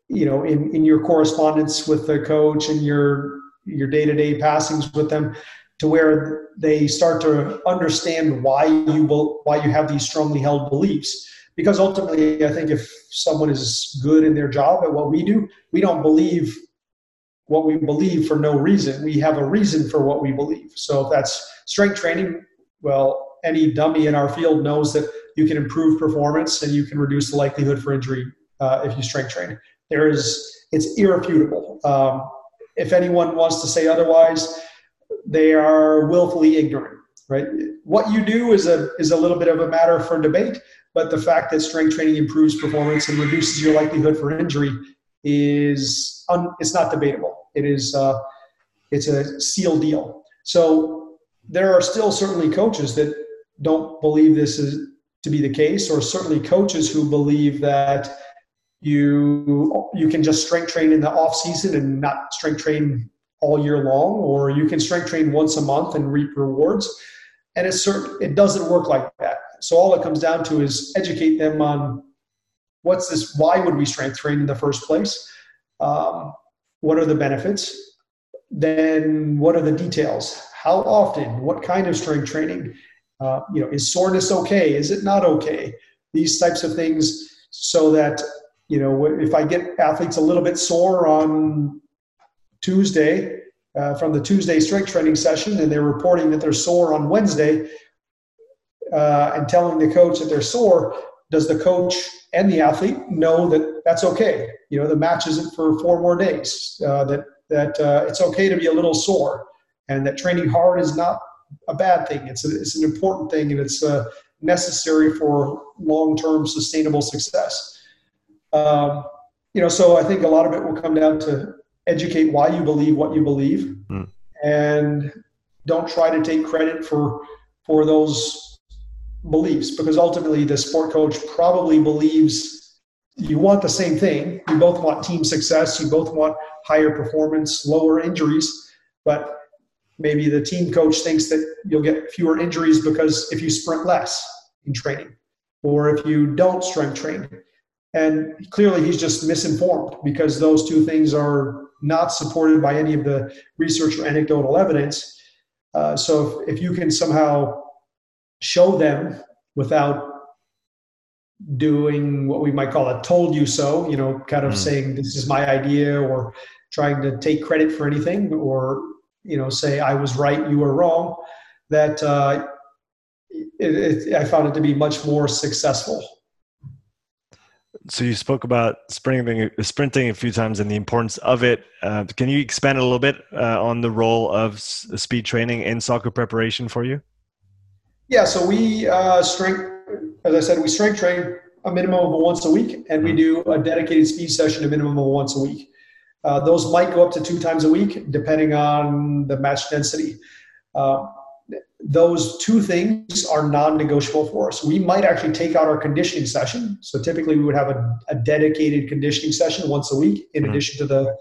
you know, in, in your correspondence with the coach and your your day to day passings with them, to where they start to understand why you will, why you have these strongly held beliefs because ultimately i think if someone is good in their job at what we do we don't believe what we believe for no reason. We have a reason for what we believe. So if that's strength training, well, any dummy in our field knows that you can improve performance and you can reduce the likelihood for injury uh, if you strength train. There is, it's irrefutable. Um, if anyone wants to say otherwise, they are willfully ignorant. Right? What you do is a is a little bit of a matter for debate, but the fact that strength training improves performance and reduces your likelihood for injury is un, it's not debatable. It is uh, it's a seal deal. So there are still certainly coaches that don't believe this is to be the case, or certainly coaches who believe that you you can just strength train in the off season and not strength train all year long, or you can strength train once a month and reap rewards. And it's certain it doesn't work like that. So all it comes down to is educate them on what's this? Why would we strength train in the first place? Um, what are the benefits? Then what are the details? How often? What kind of strength training? Uh, you know, is soreness okay? Is it not okay? These types of things, so that you know, if I get athletes a little bit sore on Tuesday uh, from the Tuesday strength training session, and they're reporting that they're sore on Wednesday, uh, and telling the coach that they're sore, does the coach and the athlete know that that's okay? You know, the match isn't for four more days. Uh, that that uh, it's okay to be a little sore, and that training hard is not a bad thing. It's a, it's an important thing, and it's uh, necessary for long-term sustainable success. Um, you know, so I think a lot of it will come down to educate why you believe what you believe, mm. and don't try to take credit for for those beliefs because ultimately the sport coach probably believes you want the same thing. You both want team success, you both want higher performance, lower injuries, but maybe the team coach thinks that you'll get fewer injuries because if you sprint less in training or if you don't strength train. And clearly he's just misinformed because those two things are not supported by any of the research or anecdotal evidence. Uh, so if, if you can somehow show them without doing what we might call a told you so, you know, kind of mm. saying this is my idea or trying to take credit for anything or, you know, say I was right, you were wrong, that uh, it, it, I found it to be much more successful. So you spoke about sprinting, sprinting a few times and the importance of it. Uh, can you expand a little bit uh, on the role of speed training in soccer preparation for you? Yeah, so we uh, strength, as I said, we strength train a minimum of once a week, and we mm-hmm. do a dedicated speed session a minimum of once a week. Uh, those might go up to two times a week, depending on the match density. Uh, those two things are non-negotiable for us. We might actually take out our conditioning session. So typically, we would have a, a dedicated conditioning session once a week, in mm-hmm. addition to the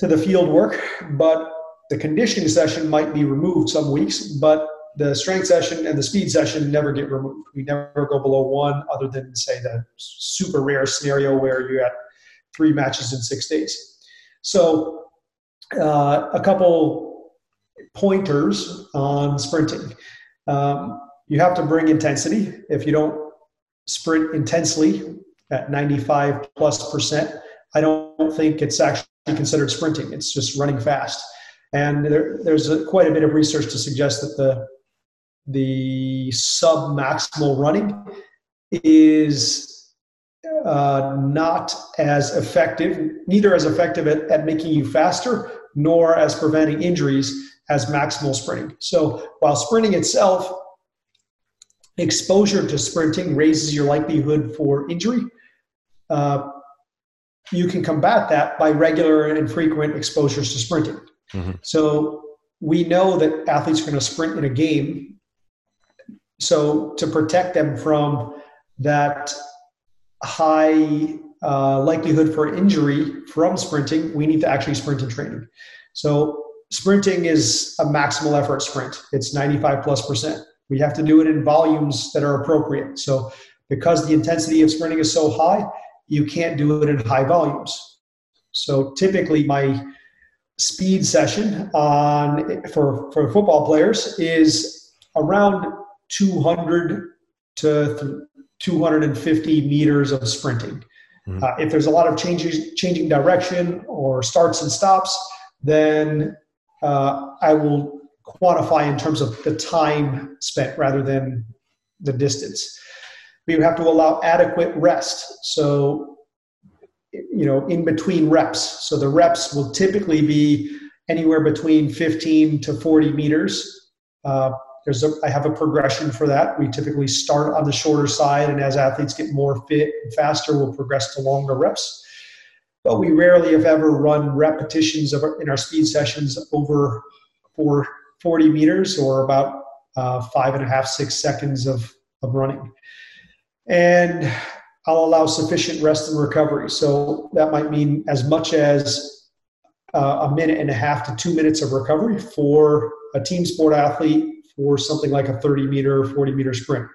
to the field work. But the conditioning session might be removed some weeks, but the strength session and the speed session never get removed. We never go below one, other than say the super rare scenario where you had three matches in six days. So, uh, a couple pointers on sprinting. Um, you have to bring intensity. If you don't sprint intensely at 95 plus percent, I don't think it's actually considered sprinting. It's just running fast. And there, there's a, quite a bit of research to suggest that the the sub maximal running is uh, not as effective, neither as effective at, at making you faster nor as preventing injuries as maximal sprinting. So while sprinting itself, exposure to sprinting raises your likelihood for injury. Uh, you can combat that by regular and frequent exposures to sprinting. Mm-hmm. So we know that athletes are going to sprint in a game. So to protect them from that high uh, likelihood for injury from sprinting, we need to actually sprint in training. So sprinting is a maximal effort sprint. It's 95 plus percent. We have to do it in volumes that are appropriate. So because the intensity of sprinting is so high, you can't do it in high volumes. So typically my speed session on for, for football players is around 200 to 250 meters of sprinting. Mm-hmm. Uh, if there's a lot of changes, changing direction or starts and stops, then uh, I will quantify in terms of the time spent rather than the distance. We have to allow adequate rest. So, you know, in between reps. So the reps will typically be anywhere between 15 to 40 meters. Uh, there's a, I have a progression for that. We typically start on the shorter side, and as athletes get more fit and faster, we'll progress to longer reps. But we rarely, if ever, run repetitions of our, in our speed sessions over for 40 meters or about uh, five and a half, six seconds of, of running. And I'll allow sufficient rest and recovery. So that might mean as much as uh, a minute and a half to two minutes of recovery for a team sport athlete for something like a 30 meter, or 40 meter sprint.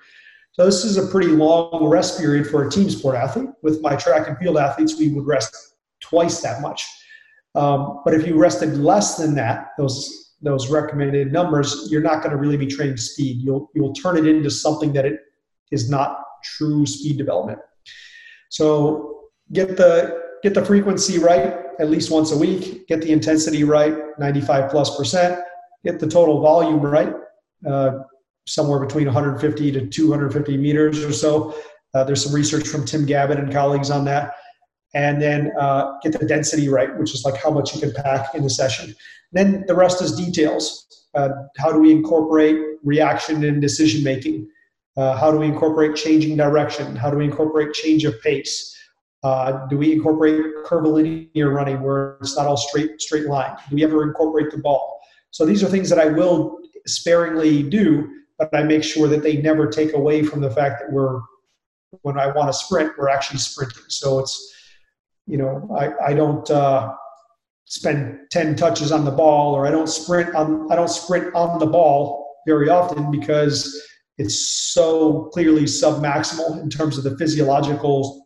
So this is a pretty long rest period for a team sport athlete. With my track and field athletes, we would rest twice that much. Um, but if you rested less than that, those those recommended numbers, you're not going to really be training speed. You'll you'll turn it into something that it is not true speed development. So get the get the frequency right at least once a week. Get the intensity right, 95 plus percent. Get the total volume right, uh, somewhere between 150 to 250 meters or so. Uh, there's some research from Tim Gabbett and colleagues on that. And then uh, get the density right, which is like how much you can pack in the session. Then the rest is details. Uh, how do we incorporate reaction and decision making? Uh, how do we incorporate changing direction? How do we incorporate change of pace? Uh, do we incorporate curvilinear running where it's not all straight straight line? Do we ever incorporate the ball? So these are things that I will sparingly do, but I make sure that they never take away from the fact that we're when I want to sprint, we're actually sprinting. So it's you know I I don't. Uh, spend 10 touches on the ball or I don't sprint on I don't sprint on the ball very often because it's so clearly submaximal in terms of the physiological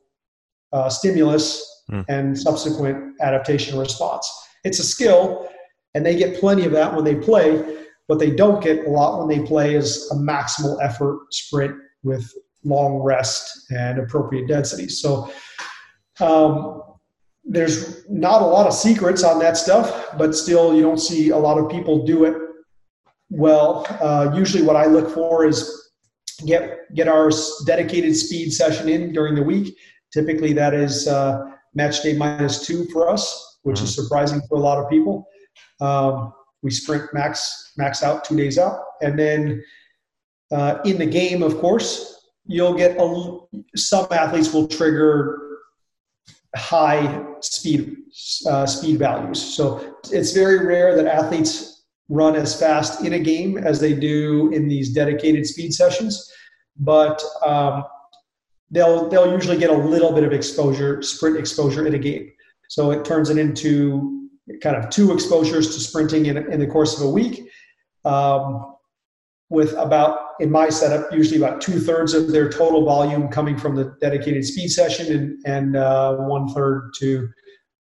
uh, stimulus mm. and subsequent adaptation response. It's a skill, and they get plenty of that when they play. What they don't get a lot when they play is a maximal effort sprint with long rest and appropriate density. So, um, there's not a lot of secrets on that stuff, but still, you don't see a lot of people do it well. Uh, usually, what I look for is get get our dedicated speed session in during the week. Typically, that is uh, match day minus two for us, which mm-hmm. is surprising for a lot of people. Um, we sprint max max out two days out, and then uh, in the game, of course, you'll get a, some athletes will trigger high speed uh, speed values. So it's very rare that athletes run as fast in a game as they do in these dedicated speed sessions, but um, they'll they'll usually get a little bit of exposure, sprint exposure in a game. So it turns it into kind of two exposures to sprinting in, in the course of a week. Um, with about in my setup usually about two thirds of their total volume coming from the dedicated speed session and, and uh, one third to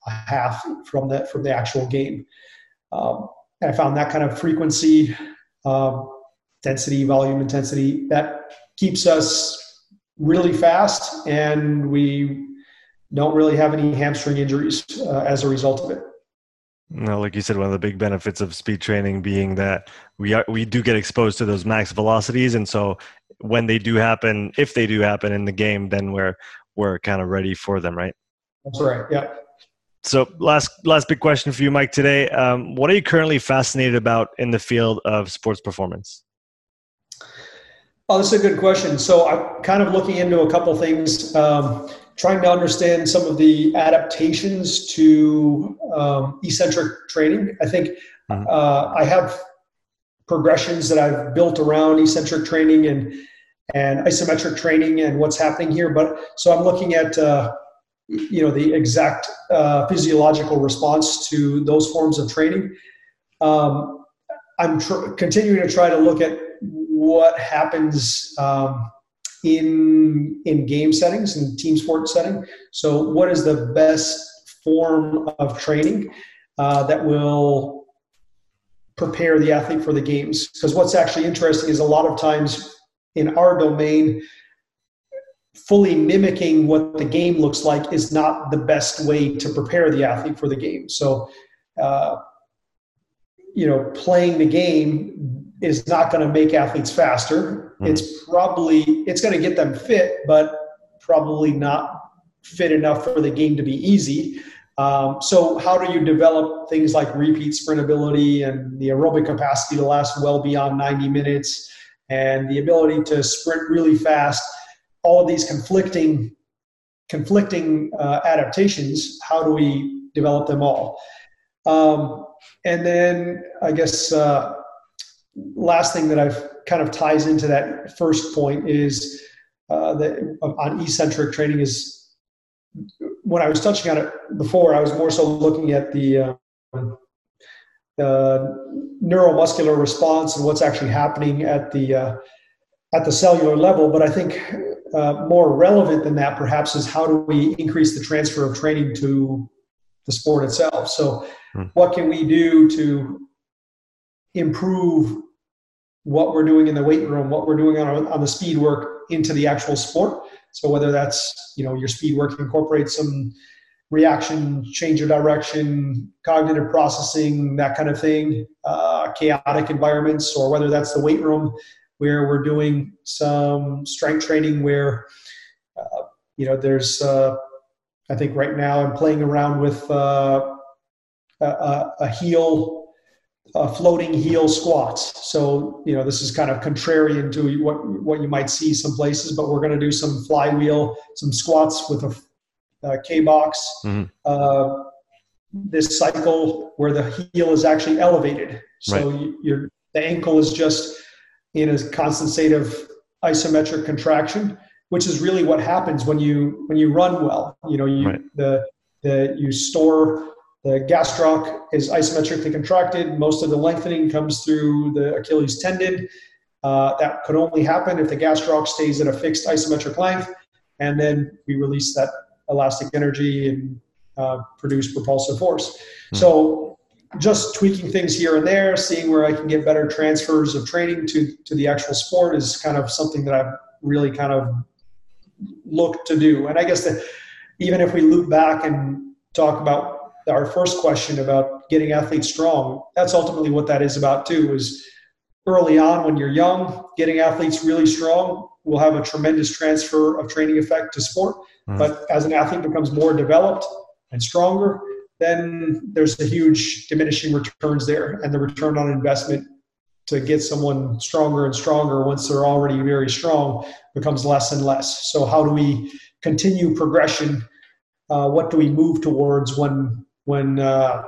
a half from the from the actual game. Um, I found that kind of frequency, um, density, volume, intensity that keeps us really fast, and we don't really have any hamstring injuries uh, as a result of it. No, like you said, one of the big benefits of speed training being that we are we do get exposed to those max velocities, and so when they do happen, if they do happen in the game, then we're we're kind of ready for them, right? That's right. Yeah. So last last big question for you, Mike. Today, um, what are you currently fascinated about in the field of sports performance? Oh, that's a good question. So I'm kind of looking into a couple things, um, trying to understand some of the adaptations to um, eccentric training. I think mm-hmm. uh, I have progressions that I've built around eccentric training and and isometric training and what's happening here. But so I'm looking at uh, you know the exact uh, physiological response to those forms of training. Um, I'm tr- continuing to try to look at what happens um, in in game settings and team sport setting. So, what is the best form of training uh, that will prepare the athlete for the games? Because what's actually interesting is a lot of times in our domain, fully mimicking what the game looks like is not the best way to prepare the athlete for the game. So, uh, you know, playing the game is not going to make athletes faster. Mm. It's probably it's going to get them fit, but probably not fit enough for the game to be easy. Um, so, how do you develop things like repeat sprintability and the aerobic capacity to last well beyond 90 minutes? and the ability to sprint really fast, all of these conflicting conflicting uh, adaptations. How do we develop them all? Um, and then I guess uh, last thing that I've kind of ties into that first point is uh, that on eccentric training is when I was touching on it before, I was more so looking at the uh, the neuromuscular response and what's actually happening at the uh, at the cellular level. But I think uh, more relevant than that, perhaps, is how do we increase the transfer of training to the sport itself? So, hmm. what can we do to improve what we're doing in the weight room, what we're doing on, on the speed work into the actual sport? So, whether that's you know your speed work incorporates some reaction, change of direction, cognitive processing, that kind of thing, uh, chaotic environments, or whether that's the weight room where we're doing some strength training where, uh, you know, there's, uh, I think right now I'm playing around with uh, a, a, heel. Floating heel squats. So, you know, this is kind of contrarian to what, what you might see some places, but we're going to do some flywheel, some squats with a uh, box. Mm-hmm. Uh, this cycle where the heel is actually elevated. So right. you, your the ankle is just in a constant state of isometric contraction, which is really what happens when you when you run well. You know, you right. the the you store the gastroc is isometrically contracted. Most of the lengthening comes through the Achilles tendon. Uh, that could only happen if the gastroc stays at a fixed isometric length, and then we release that elastic energy and uh, produce propulsive force. Mm. So just tweaking things here and there, seeing where I can get better transfers of training to, to the actual sport is kind of something that I've really kind of looked to do. And I guess that even if we loop back and talk about our first question about getting athletes strong, that's ultimately what that is about too, is early on when you're young, getting athletes really strong will have a tremendous transfer of training effect to sport. Mm. But as an athlete becomes more developed and stronger, then there's a huge diminishing returns there, and the return on investment to get someone stronger and stronger once they're already very strong becomes less and less. So how do we continue progression? Uh, what do we move towards when when uh,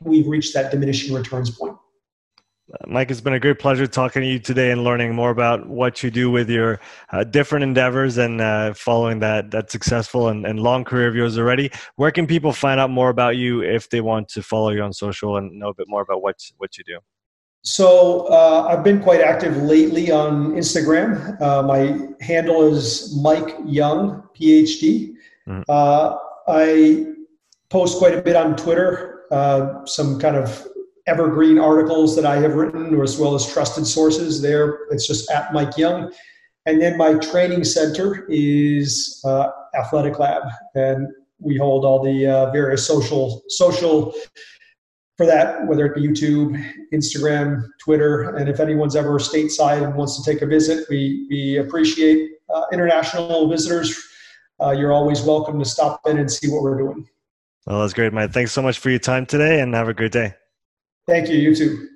we've reached that diminishing returns point? Mike, it's been a great pleasure talking to you today and learning more about what you do with your uh, different endeavors and uh, following that that successful and, and, long career of yours already. Where can people find out more about you if they want to follow you on social and know a bit more about what what you do? So uh, I've been quite active lately on Instagram. Uh, my handle is Mike Young, PhD. Mm. Uh, I post quite a bit on Twitter, uh, some kind of evergreen articles that I have written, or as well as trusted sources. There, it's just at Mike Young. And then my training center is uh, Athletic Lab, and we hold all the uh, various social social for that, whether it be YouTube, Instagram, Twitter, and if anyone's ever stateside and wants to take a visit, we, we appreciate uh, international visitors. Uh, you're always welcome to stop in and see what we're doing. Well, that's great, Mike. Thanks so much for your time today and have a great day. Thank you. You too.